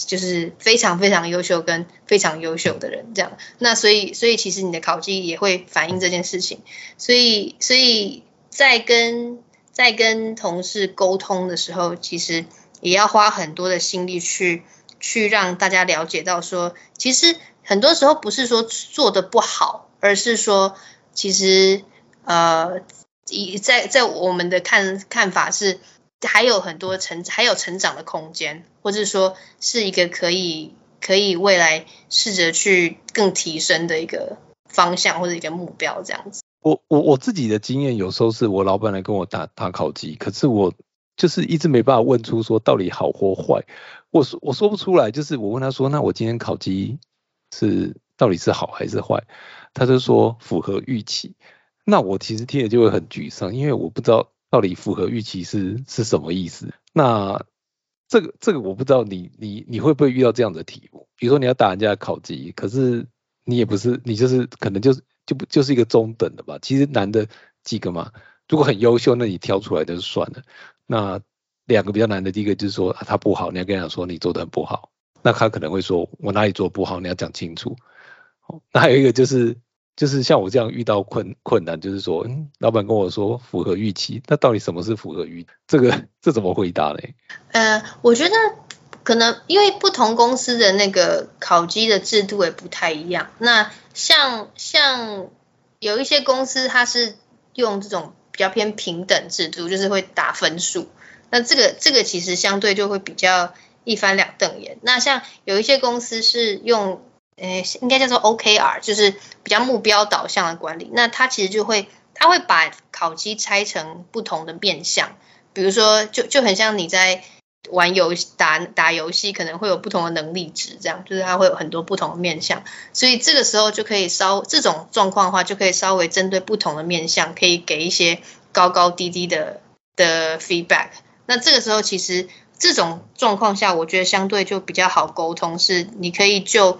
就是非常非常优秀跟非常优秀的人，这样。那所以所以其实你的考绩也会反映这件事情。所以所以在跟在跟同事沟通的时候，其实也要花很多的心力去去让大家了解到，说其实很多时候不是说做的不好，而是说其实呃，以在在我们的看看法是。还有很多成还有成长的空间，或者说是一个可以可以未来试着去更提升的一个方向或者一个目标这样子。我我我自己的经验有时候是我老板来跟我打打考绩，可是我就是一直没办法问出说到底好或坏，我说我说不出来。就是我问他说，那我今天考绩是到底是好还是坏？他就说符合预期。那我其实听了就会很沮丧，因为我不知道。到底符合预期是是什么意思？那这个这个我不知道，你你你会不会遇到这样的题目？比如说你要打人家的考级，可是你也不是你就是可能就是就不就是一个中等的吧？其实难的几个嘛，如果很优秀，那你挑出来就算了。那两个比较难的，第一个就是说他不好，你要跟他说你做的很不好，那他可能会说我哪里做不好，你要讲清楚。那还有一个就是。就是像我这样遇到困困难，就是说，嗯，老板跟我说符合预期，那到底什么是符合预？这个这怎么回答嘞？呃，我觉得可能因为不同公司的那个考绩的制度也不太一样。那像像有一些公司，它是用这种比较偏平等制度，就是会打分数。那这个这个其实相对就会比较一翻两瞪眼。那像有一些公司是用。诶，应该叫做 OKR，就是比较目标导向的管理。那它其实就会，它会把考绩拆成不同的面向。比如说，就就很像你在玩游戏、打打游戏，可能会有不同的能力值，这样就是它会有很多不同的面向。所以这个时候就可以稍这种状况的话，就可以稍微针对不同的面向，可以给一些高高低低的的 feedback。那这个时候其实这种状况下，我觉得相对就比较好沟通，是你可以就。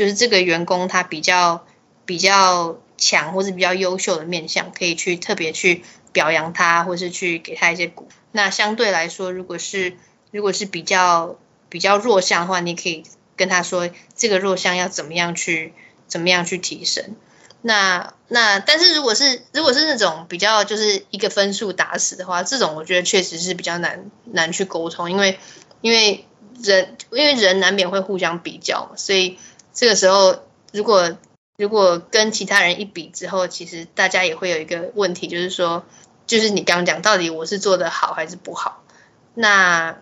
就是这个员工他比较比较强或是比较优秀的面相，可以去特别去表扬他，或是去给他一些鼓。那相对来说，如果是如果是比较比较弱项的话，你可以跟他说这个弱项要怎么样去怎么样去提升。那那但是如果是如果是那种比较就是一个分数打死的话，这种我觉得确实是比较难难去沟通，因为因为人因为人难免会互相比较嘛，所以这个时候如果如果跟其他人一比之后，其实大家也会有一个问题，就是说就是你刚刚讲到底我是做的好还是不好？那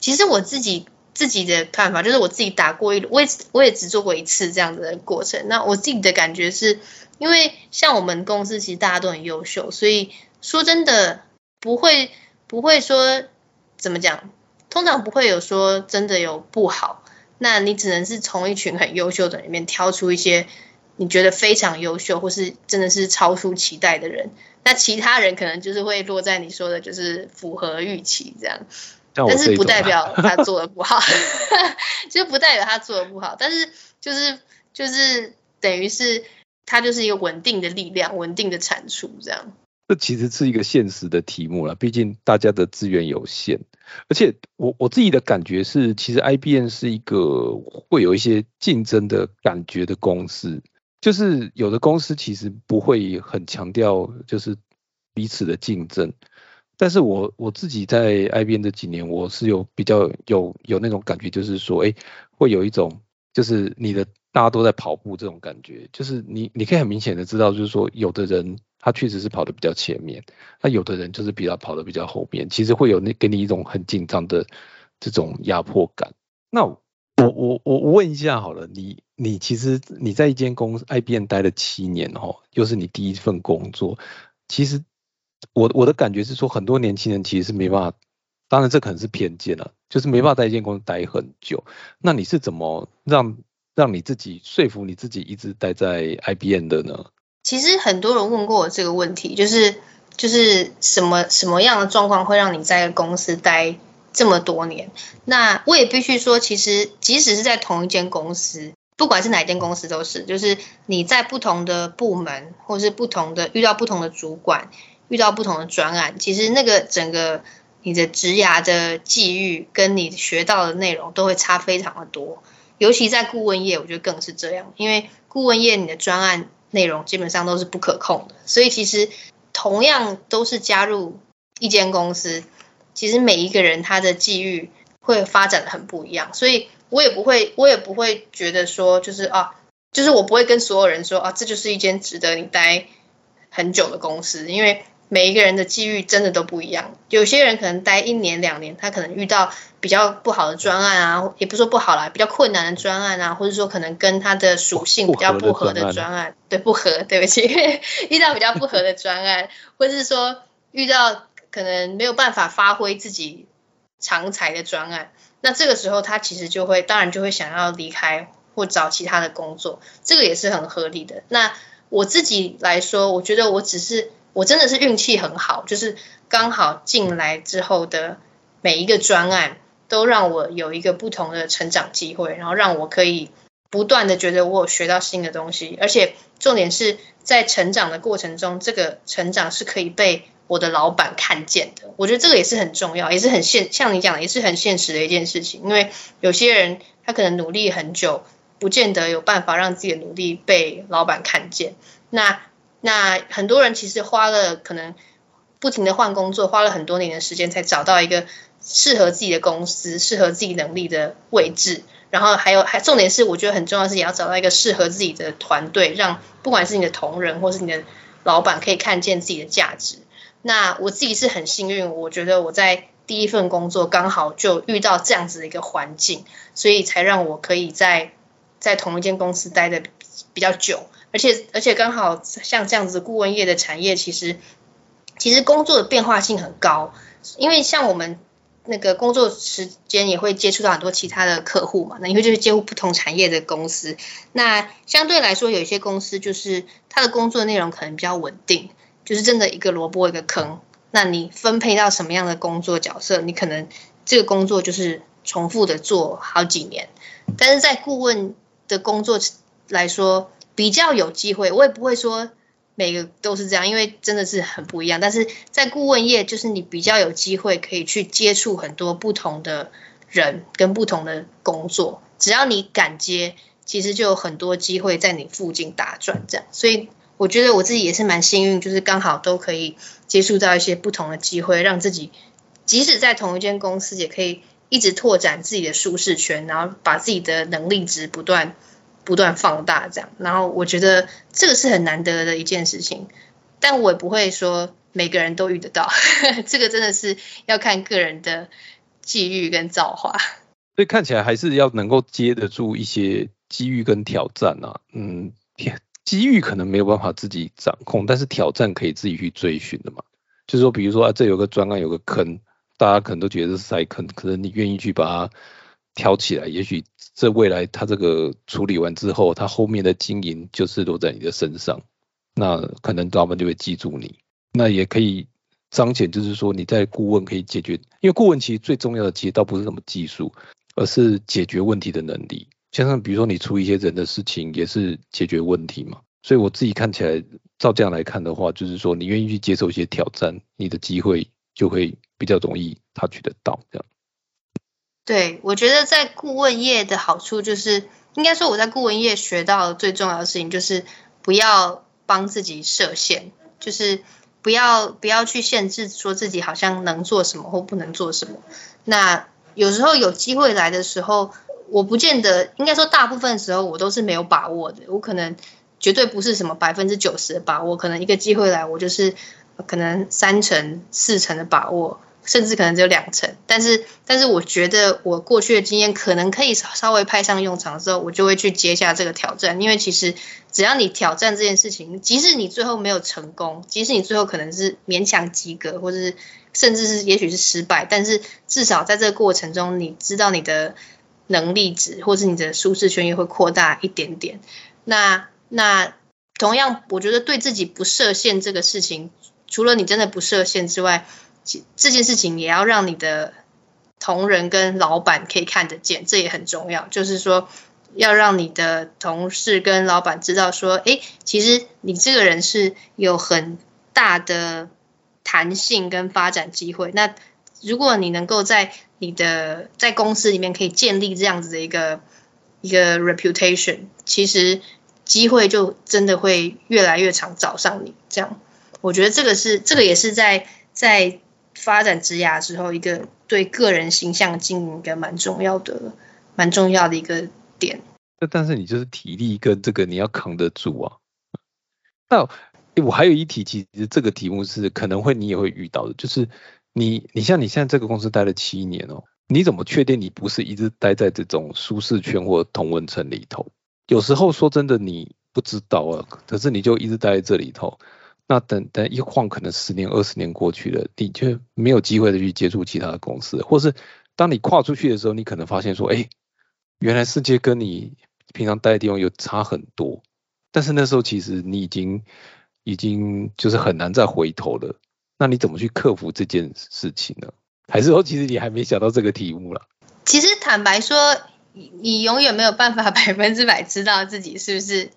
其实我自己。自己的看法就是我自己打过一，我也我也只做过一次这样的过程。那我自己的感觉是，因为像我们公司其实大家都很优秀，所以说真的不会不会说怎么讲，通常不会有说真的有不好。那你只能是从一群很优秀的里面挑出一些你觉得非常优秀，或是真的是超出期待的人。那其他人可能就是会落在你说的，就是符合预期这样。但是不代表 他做的不好，就不代表他做的不好。但是就是就是等于是他就是一个稳定的力量，稳定的产出这样。这其实是一个现实的题目了，毕竟大家的资源有限。而且我我自己的感觉是，其实 IBM 是一个会有一些竞争的感觉的公司，就是有的公司其实不会很强调就是彼此的竞争。但是我我自己在 IBM 这几年，我是有比较有有那种感觉，就是说，哎，会有一种就是你的大家都在跑步这种感觉，就是你你可以很明显的知道，就是说，有的人他确实是跑得比较前面，那有的人就是比较跑得比较后面，其实会有那给你一种很紧张的这种压迫感。那我我我我问一下好了，你你其实你在一间公司 IBM 待了七年哦，又是你第一份工作，其实。我我的感觉是说，很多年轻人其实是没办法，当然这可能是偏见了，就是没办法在一间公司待很久。那你是怎么让让你自己说服你自己一直待在 IBM 的呢？其实很多人问过我这个问题，就是就是什么什么样的状况会让你在公司待这么多年？那我也必须说，其实即使是在同一间公司，不管是哪间公司都是，就是你在不同的部门或是不同的遇到不同的主管。遇到不同的专案，其实那个整个你的职涯的际遇跟你学到的内容都会差非常的多，尤其在顾问业，我觉得更是这样，因为顾问业你的专案内容基本上都是不可控的，所以其实同样都是加入一间公司，其实每一个人他的际遇会发展的很不一样，所以我也不会，我也不会觉得说就是啊，就是我不会跟所有人说啊，这就是一间值得你待很久的公司，因为。每一个人的机遇真的都不一样，有些人可能待一年两年，他可能遇到比较不好的专案啊，也不说不好啦，比较困难的专案啊，或者说可能跟他的属性比较不合的专案，对不合，对不起，遇到比较不合的专案，或者是说遇到可能没有办法发挥自己长才的专案，那这个时候他其实就会，当然就会想要离开或找其他的工作，这个也是很合理的。那我自己来说，我觉得我只是。我真的是运气很好，就是刚好进来之后的每一个专案都让我有一个不同的成长机会，然后让我可以不断的觉得我有学到新的东西，而且重点是在成长的过程中，这个成长是可以被我的老板看见的。我觉得这个也是很重要，也是很现像你讲的，也是很现实的一件事情。因为有些人他可能努力很久，不见得有办法让自己的努力被老板看见。那那很多人其实花了可能不停的换工作，花了很多年的时间才找到一个适合自己的公司、适合自己能力的位置。然后还有还重点是，我觉得很重要是也要找到一个适合自己的团队，让不管是你的同仁或是你的老板可以看见自己的价值。那我自己是很幸运，我觉得我在第一份工作刚好就遇到这样子的一个环境，所以才让我可以在在同一间公司待的比较久。而且而且刚好像这样子顾问业的产业，其实其实工作的变化性很高，因为像我们那个工作时间也会接触到很多其他的客户嘛，那因为就是接触不同产业的公司。那相对来说，有一些公司就是它的工作内容可能比较稳定，就是真的一个萝卜一个坑。那你分配到什么样的工作角色，你可能这个工作就是重复的做好几年。但是在顾问的工作来说比较有机会，我也不会说每个都是这样，因为真的是很不一样。但是在顾问业，就是你比较有机会可以去接触很多不同的人跟不同的工作，只要你敢接，其实就有很多机会在你附近打转。这样，所以我觉得我自己也是蛮幸运，就是刚好都可以接触到一些不同的机会，让自己即使在同一间公司也可以。一直拓展自己的舒适圈，然后把自己的能力值不断不断放大，这样。然后我觉得这个是很难得的一件事情，但我也不会说每个人都遇得到，这个真的是要看个人的际遇跟造化。所以看起来还是要能够接得住一些机遇跟挑战啊。嗯，机遇可能没有办法自己掌控，但是挑战可以自己去追寻的嘛。就是说，比如说啊，这有个专案，有个坑。大家可能都觉得是塞坑，可能你愿意去把它挑起来，也许这未来它这个处理完之后，它后面的经营就是落在你的身上，那可能老板就会记住你。那也可以彰显，就是说你在顾问可以解决，因为顾问其实最重要的其实倒不是什么技术，而是解决问题的能力。像比如说你出一些人的事情，也是解决问题嘛。所以我自己看起来，照这样来看的话，就是说你愿意去接受一些挑战，你的机会就会。比较容易他取得到这样。对，我觉得在顾问业的好处就是，应该说我在顾问业学到最重要的事情就是不要帮自己设限，就是不要不要去限制说自己好像能做什么或不能做什么。那有时候有机会来的时候，我不见得，应该说大部分时候我都是没有把握的。我可能绝对不是什么百分之九十的把握，可能一个机会来，我就是可能三成四成的把握。甚至可能只有两成，但是但是我觉得我过去的经验可能可以稍微派上用场的时候，我就会去接下这个挑战。因为其实只要你挑战这件事情，即使你最后没有成功，即使你最后可能是勉强及格，或者是甚至是也许是失败，但是至少在这个过程中，你知道你的能力值，或是你的舒适圈也会扩大一点点。那那同样，我觉得对自己不设限这个事情，除了你真的不设限之外，这件事情也要让你的同仁跟老板可以看得见，这也很重要。就是说，要让你的同事跟老板知道说，哎，其实你这个人是有很大的弹性跟发展机会。那如果你能够在你的在公司里面可以建立这样子的一个一个 reputation，其实机会就真的会越来越常找上你。这样，我觉得这个是这个也是在在。发展职涯之后，一个对个人形象经营一个蛮重要的、蛮重要的一个点。那但是你就是体力跟这个你要扛得住啊。那我还有一题，其实这个题目是可能会你也会遇到的，就是你你像你现在这个公司待了七年哦，你怎么确定你不是一直待在这种舒适圈或同温层里头？有时候说真的，你不知道啊，可是你就一直待在这里头。那等等一晃，可能十年、二十年过去了，你就没有机会的去接触其他的公司，或是当你跨出去的时候，你可能发现说，哎，原来世界跟你平常待的地方有差很多。但是那时候其实你已经已经就是很难再回头了。那你怎么去克服这件事情呢？还是说其实你还没想到这个题目了？其实坦白说，你永远没有办法 百分之百知道自己是不是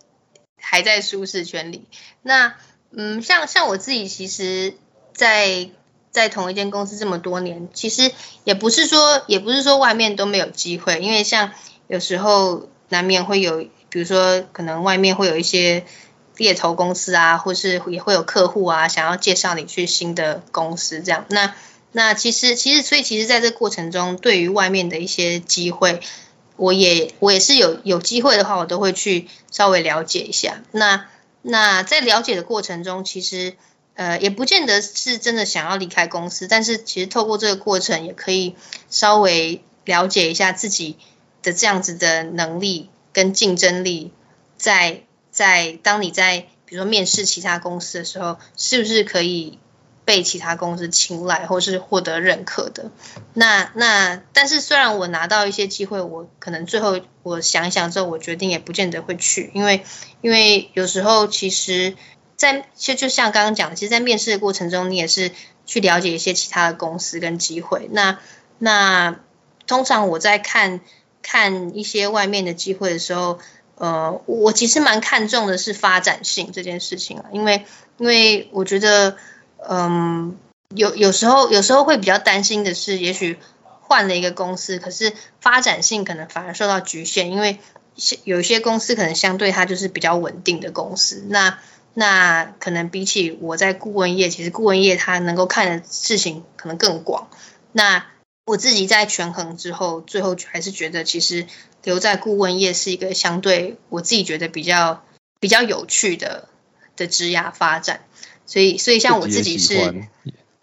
还在舒适圈里。那嗯，像像我自己，其实，在在同一间公司这么多年，其实也不是说也不是说外面都没有机会，因为像有时候难免会有，比如说可能外面会有一些猎头公司啊，或是也会有客户啊，想要介绍你去新的公司这样。那那其实其实所以其实在这过程中，对于外面的一些机会，我也我也是有有机会的话，我都会去稍微了解一下。那那在了解的过程中，其实呃也不见得是真的想要离开公司，但是其实透过这个过程，也可以稍微了解一下自己的这样子的能力跟竞争力，在在当你在比如说面试其他公司的时候，是不是可以被其他公司青睐或是获得认可的？那那但是虽然我拿到一些机会，我可能最后我想想之后，我决定也不见得会去，因为。因为有时候，其实，在就就像刚刚讲的，其实，在面试的过程中，你也是去了解一些其他的公司跟机会。那那通常我在看看一些外面的机会的时候，呃，我其实蛮看重的是发展性这件事情啊，因为因为我觉得，嗯，有有时候有时候会比较担心的是，也许换了一个公司，可是发展性可能反而受到局限，因为有些公司可能相对它就是比较稳定的公司，那那可能比起我在顾问业，其实顾问业它能够看的事情可能更广，那。我自己在权衡之后，最后还是觉得其实留在顾问业是一个相对我自己觉得比较比较有趣的的职涯发展。所以，所以像我自己是，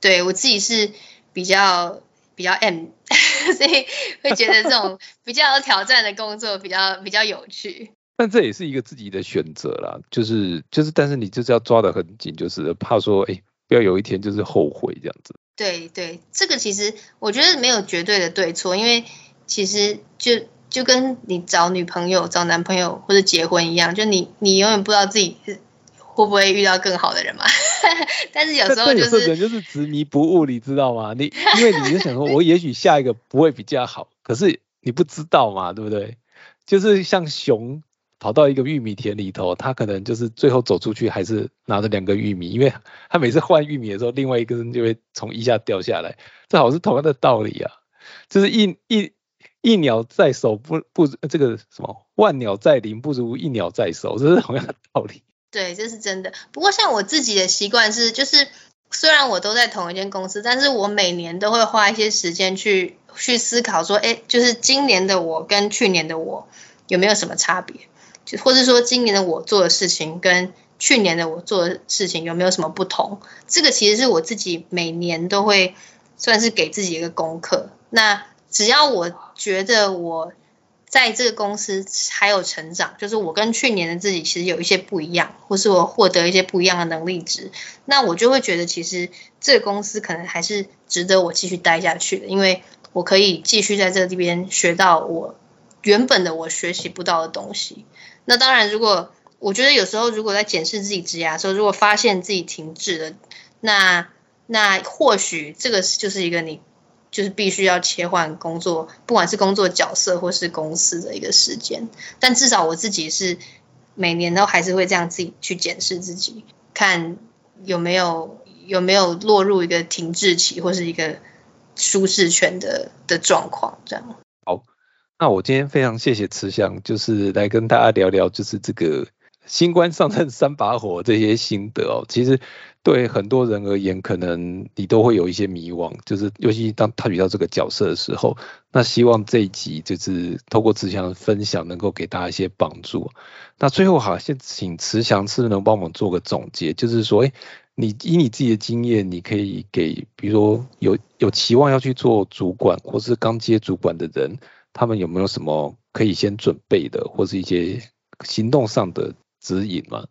对我自己是比较比较 M，所以会觉得这种比较有挑战的工作比较比较有趣。但这也是一个自己的选择啦，就是就是，但是你就是要抓得很紧，就是怕说，哎，不要有一天就是后悔这样子。对对，这个其实我觉得没有绝对的对错，因为其实就就跟你找女朋友、找男朋友或者结婚一样，就你你永远不知道自己会不会遇到更好的人嘛。但是有时候就是人就是执迷不悟，你知道吗？你因为你就想说，我也许下一个不会比较好，可是你不知道嘛，对不对？就是像熊。跑到一个玉米田里头，它可能就是最后走出去还是拿着两个玉米，因为它每次换玉米的时候，另外一个人就会从一下掉下来，这好像是同样的道理啊，就是一一一鸟在手不不这个什么万鸟在林不如一鸟在手，这是同样的道理。对，这是真的。不过像我自己的习惯是，就是虽然我都在同一间公司，但是我每年都会花一些时间去去思考说，哎，就是今年的我跟去年的我有没有什么差别。就或者说，今年的我做的事情跟去年的我做的事情有没有什么不同？这个其实是我自己每年都会算是给自己一个功课。那只要我觉得我在这个公司还有成长，就是我跟去年的自己其实有一些不一样，或是我获得一些不一样的能力值，那我就会觉得其实这个公司可能还是值得我继续待下去的，因为我可以继续在这边学到我原本的我学习不到的东西。那当然，如果我觉得有时候如果在检视自己职涯的时候，如果发现自己停滞了，那那或许这个就是一个你就是必须要切换工作，不管是工作角色或是公司的一个时间。但至少我自己是每年都还是会这样自己去检视自己，看有没有有没有落入一个停滞期或是一个舒适圈的的状况，这样。好那我今天非常谢谢慈祥，就是来跟大家聊聊，就是这个新官上任三把火这些心得哦。其实对很多人而言，可能你都会有一些迷惘，就是尤其当他遇到这个角色的时候。那希望这一集就是透过慈祥的分享，能够给大家一些帮助。那最后好，先请慈祥是能帮我们做个总结，就是说，哎，你以你自己的经验，你可以给，比如说有有期望要去做主管，或是刚接主管的人。他们有没有什么可以先准备的，或是一些行动上的指引吗？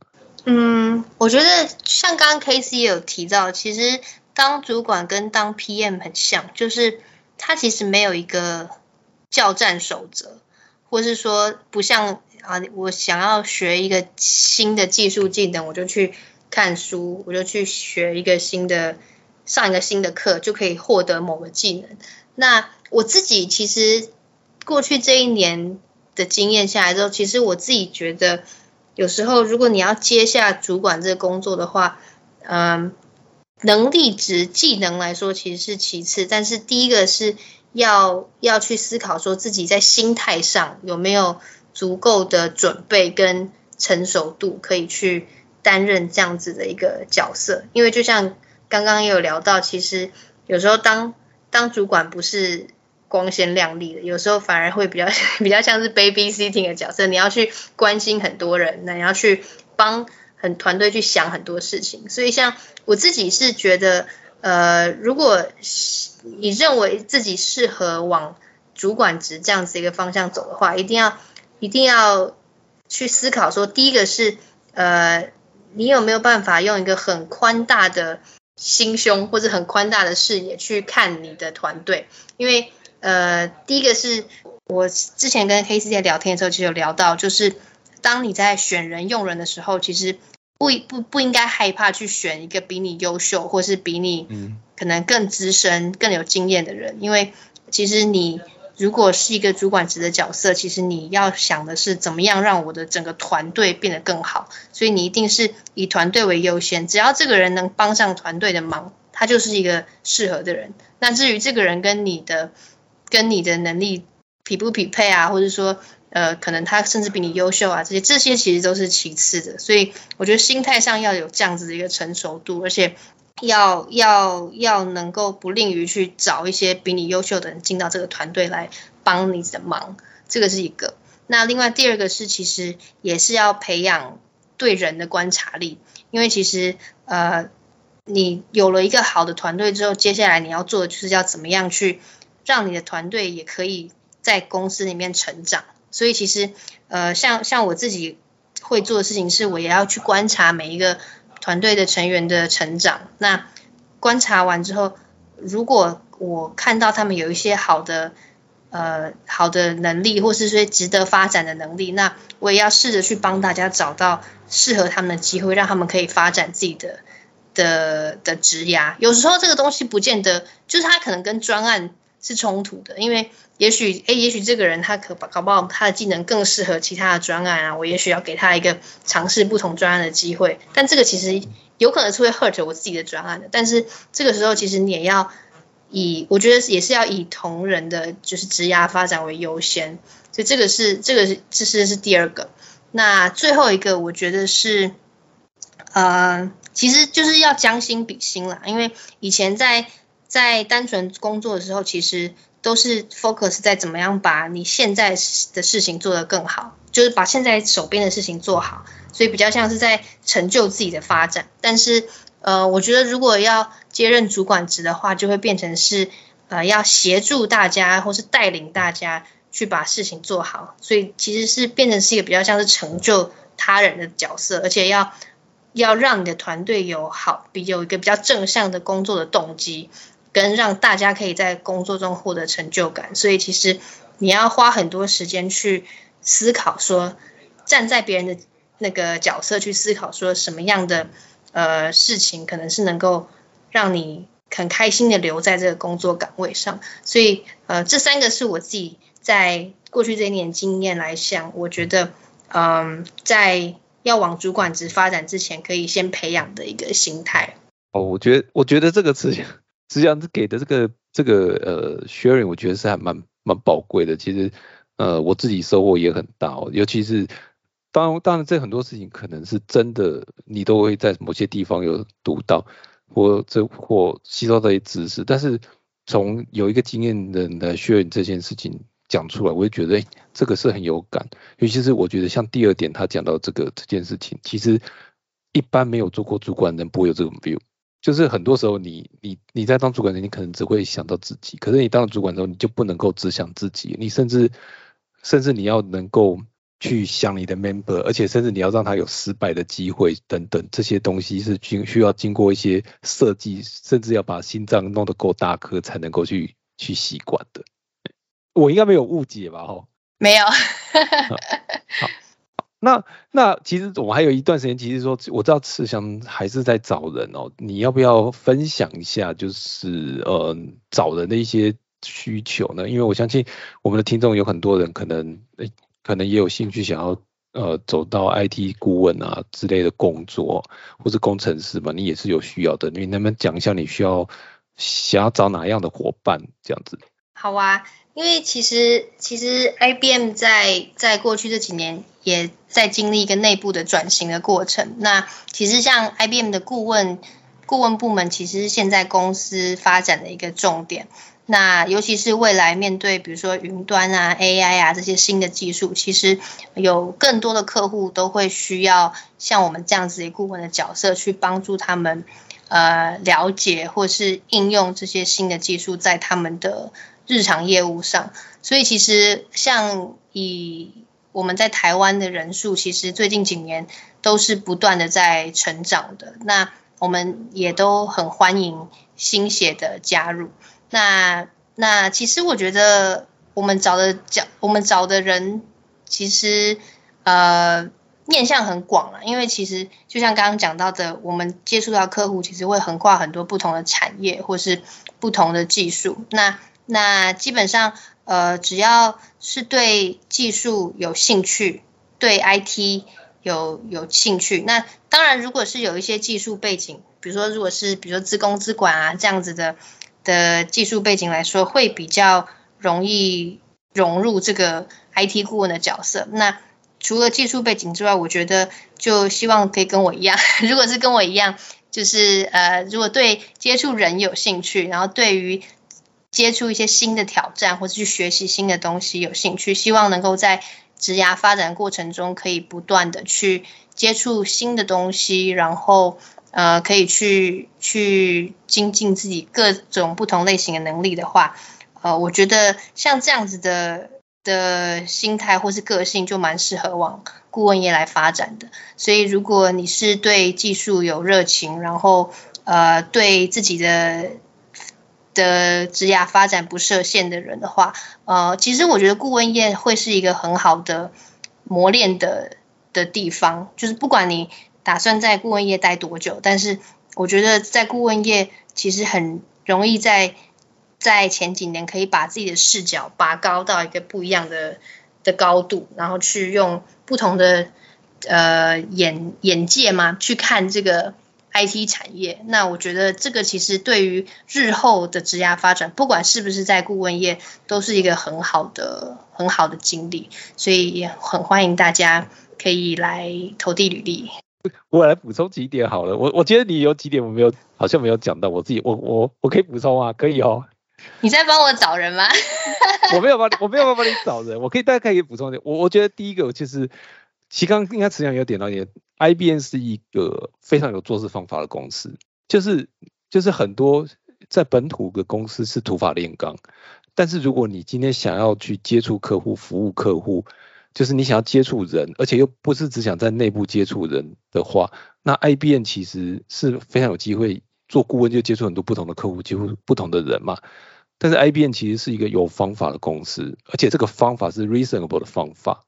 嗯，我觉得像刚刚 K C 也有提到，其实当主管跟当 P M 很像，就是他其实没有一个教战守则，或是说不像啊，我想要学一个新的技术技能，我就去看书，我就去学一个新的上一个新的课，就可以获得某个技能。那我自己其实。过去这一年的经验下来之后，其实我自己觉得，有时候如果你要接下主管这个工作的话，嗯，能力值、技能来说其实是其次，但是第一个是要要去思考说自己在心态上有没有足够的准备跟成熟度，可以去担任这样子的一个角色。因为就像刚刚也有聊到，其实有时候当当主管不是。光鲜亮丽的，有时候反而会比较 比较像是 baby sitting 的角色。你要去关心很多人，那你要去帮很团队去想很多事情。所以像我自己是觉得，呃，如果你认为自己适合往主管职这样子一个方向走的话，一定要一定要去思考说，第一个是呃，你有没有办法用一个很宽大的心胸或者很宽大的视野去看你的团队，因为。呃，第一个是我之前跟黑 C 在聊天的时候，其实有聊到，就是当你在选人用人的时候，其实不不不应该害怕去选一个比你优秀，或是比你可能更资深、更有经验的人，因为其实你如果是一个主管职的角色，其实你要想的是怎么样让我的整个团队变得更好，所以你一定是以团队为优先。只要这个人能帮上团队的忙，他就是一个适合的人。那至于这个人跟你的跟你的能力匹不匹配啊，或者说呃，可能他甚至比你优秀啊，这些这些其实都是其次的。所以我觉得心态上要有这样子的一个成熟度，而且。要要要能够不吝于去找一些比你优秀的人进到这个团队来帮你的忙，这个是一个。那另外第二个是，其实也是要培养对人的观察力，因为其实呃，你有了一个好的团队之后，接下来你要做的就是要怎么样去让你的团队也可以在公司里面成长。所以其实呃，像像我自己会做的事情是，我也要去观察每一个。团队的成员的成长，那观察完之后，如果我看到他们有一些好的呃好的能力，或是说值得发展的能力，那我也要试着去帮大家找到适合他们的机会，让他们可以发展自己的的的职涯。有时候这个东西不见得就是他可能跟专案是冲突的，因为。也许，哎，也许这个人他可搞不好他的技能更适合其他的专案啊，我也许要给他一个尝试不同专案的机会。但这个其实有可能是会 hurt 我自己的专案的。但是这个时候其实你也要以，我觉得也是要以同仁的就是职涯发展为优先。所以这个是这个是这是是第二个。那最后一个我觉得是，呃，其实就是要将心比心啦，因为以前在在单纯工作的时候，其实。都是 focus 在怎么样把你现在的事情做得更好，就是把现在手边的事情做好，所以比较像是在成就自己的发展。但是，呃，我觉得如果要接任主管职的话，就会变成是呃要协助大家或是带领大家去把事情做好，所以其实是变成是一个比较像是成就他人的角色，而且要要让你的团队有好，比有一个比较正向的工作的动机。跟让大家可以在工作中获得成就感，所以其实你要花很多时间去思考，说站在别人的那个角色去思考，说什么样的呃事情可能是能够让你很开心的留在这个工作岗位上。所以呃，这三个是我自己在过去这一年经验来想，我觉得嗯，在要往主管职发展之前，可以先培养的一个心态。哦，我觉得我觉得这个词。实际上，给的这个这个呃 sharing，我觉得是还蛮蛮宝贵的。其实，呃，我自己收获也很大哦。尤其是当当然，这很多事情可能是真的，你都会在某些地方有读到或这或吸收到一些知识。但是从有一个经验人来 share 这件事情讲出来，我就觉得，哎，这个是很有感。尤其是我觉得，像第二点他讲到这个这件事情，其实一般没有做过主管人不会有这种 view。就是很多时候，你你你在当主管的，你可能只会想到自己。可是你当了主管之后，你就不能够只想自己，你甚至甚至你要能够去想你的 member，而且甚至你要让他有失败的机会等等，这些东西是经需要经过一些设计，甚至要把心脏弄得够大颗才能够去去习惯的。我应该没有误解吧？哈，没有。好。那那其实我还有一段时间，其实说我知道赤香还是在找人哦，你要不要分享一下，就是呃找人的一些需求呢？因为我相信我们的听众有很多人可能可能也有兴趣想要呃走到 IT 顾问啊之类的工作，或是工程师嘛，你也是有需要的，你能不能讲一下你需要想要找哪样的伙伴这样子？好啊。因为其实其实 IBM 在在过去这几年也在经历一个内部的转型的过程。那其实像 IBM 的顾问顾问部门，其实是现在公司发展的一个重点。那尤其是未来面对比如说云端啊、AI 啊这些新的技术，其实有更多的客户都会需要像我们这样子的顾问的角色去帮助他们呃了解或是应用这些新的技术在他们的。日常业务上，所以其实像以我们在台湾的人数，其实最近几年都是不断的在成长的。那我们也都很欢迎新血的加入。那那其实我觉得我们找的讲，我们找的人其实呃面向很广了，因为其实就像刚刚讲到的，我们接触到客户其实会横跨很多不同的产业或是不同的技术。那那基本上，呃，只要是对技术有兴趣，对 IT 有有兴趣，那当然如果是有一些技术背景，比如说如果是比如说资工资管啊这样子的的技术背景来说，会比较容易融入这个 IT 顾问的角色。那除了技术背景之外，我觉得就希望可以跟我一样，如果是跟我一样，就是呃，如果对接触人有兴趣，然后对于接触一些新的挑战或者去学习新的东西有兴趣，希望能够在职涯发展过程中可以不断的去接触新的东西，然后呃，可以去去精进自己各种不同类型的能力的话，呃，我觉得像这样子的。的心态或是个性就蛮适合往顾问业来发展的，所以如果你是对技术有热情，然后呃对自己的的职业发展不设限的人的话，呃，其实我觉得顾问业会是一个很好的磨练的的地方，就是不管你打算在顾问业待多久，但是我觉得在顾问业其实很容易在。在前几年，可以把自己的视角拔高到一个不一样的的高度，然后去用不同的呃眼眼界嘛，去看这个 IT 产业。那我觉得这个其实对于日后的职涯发展，不管是不是在顾问业，都是一个很好的很好的经历。所以也很欢迎大家可以来投递履历。我来补充几点好了，我我觉得你有几点我没有，好像没有讲到，我自己我我我可以补充啊，可以哦。你在帮我找人吗？我没有帮你，我没有帮你找人。我可以大概可以补充一点。我我觉得第一个就是，其刚应该实际上有点到一点，IBM 是一个非常有做事方法的公司，就是就是很多在本土的公司是土法炼钢，但是如果你今天想要去接触客户、服务客户，就是你想要接触人，而且又不是只想在内部接触人的话，那 IBM 其实是非常有机会做顾问，就接触很多不同的客户，几乎不同的人嘛。但是 IBM 其实是一个有方法的公司，而且这个方法是 reasonable 的方法，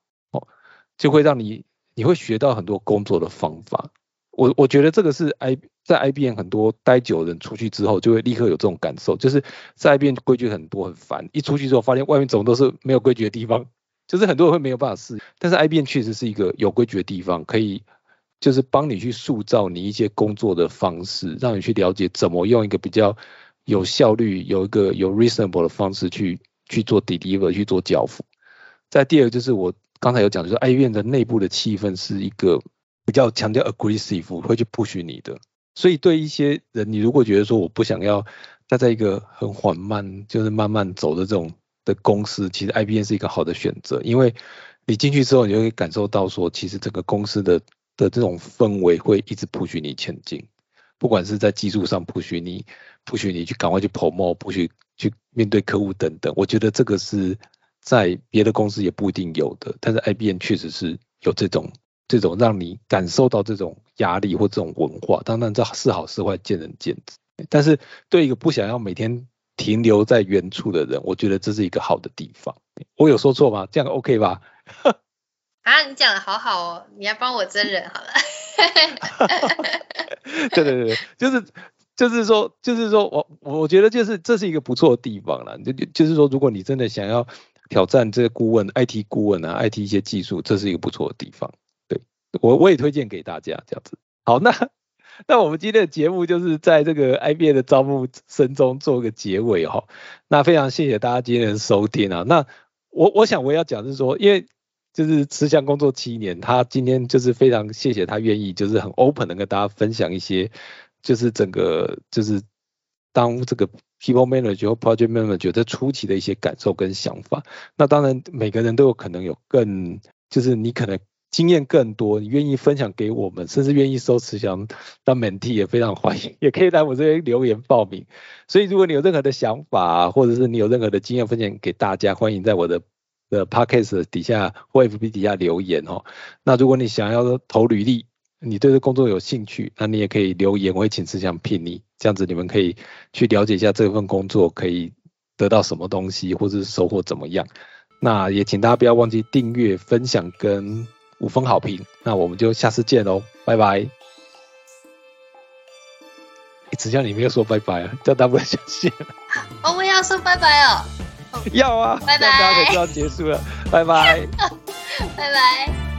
就会让你你会学到很多工作的方法。我我觉得这个是 I 在 IBM 很多待久的人出去之后就会立刻有这种感受，就是在 IBM 规矩很多很烦，一出去之后发现外面怎么都是没有规矩的地方，就是很多人会没有办法适应。但是 IBM 确实是一个有规矩的地方，可以就是帮你去塑造你一些工作的方式，让你去了解怎么用一个比较。有效率，有一个有 reasonable 的方式去去做 deliver 去做交付。再第二个就是我刚才有讲，就是 I 院的内部的气氛是一个比较强调 aggressive，会去 push 你的。所以对一些人，你如果觉得说我不想要待在一个很缓慢，就是慢慢走的这种的公司，其实 IBM 是一个好的选择，因为你进去之后，你就会感受到说，其实整个公司的的这种氛围会一直 push 你前进。不管是在技术上不许你，不许你去赶快去 promo，不许去面对客户等等，我觉得这个是在别的公司也不一定有的，但是 IBM 确实是有这种这种让你感受到这种压力或这种文化。当然这是好是坏见仁见智，但是对一个不想要每天停留在原处的人，我觉得这是一个好的地方。我有说错吗？这样 OK 吧？啊，你讲的好好哦，你要帮我真人好了。对对对，就是就是说就是说我我觉得就是这是一个不错的地方了。就就是说，如果你真的想要挑战这些顾问、IT 顾问啊、IT 一些技术，这是一个不错的地方。对我我也推荐给大家这样子。好，那 那我们今天的节目就是在这个 IBA 的招募声中做个结尾哈。那非常谢谢大家今天的收听啊。那我我想我要讲是说，因为就是慈祥工作七年，他今天就是非常谢谢他愿意，就是很 open 的跟大家分享一些，就是整个就是当这个 people manager 或 project manager 在初期的一些感受跟想法。那当然每个人都有可能有更，就是你可能经验更多，你愿意分享给我们，甚至愿意收慈祥当 mentee 也非常欢迎，也可以来我这边留言报名。所以如果你有任何的想法，或者是你有任何的经验分享给大家，欢迎在我的。的 podcast 底下或 FB 底下留言哦。那如果你想要投履历，你对这工作有兴趣，那你也可以留言，我会请慈祥聘你。这样子你们可以去了解一下这份工作可以得到什么东西，或者是收获怎么样。那也请大家不要忘记订阅、分享跟五分好评。那我们就下次见喽，拜拜。只要，你没有说拜拜啊？叫大家不要相信。哦，我要说拜拜哦。要啊，拜拜这样大家可以知道结束了，拜拜。拜拜。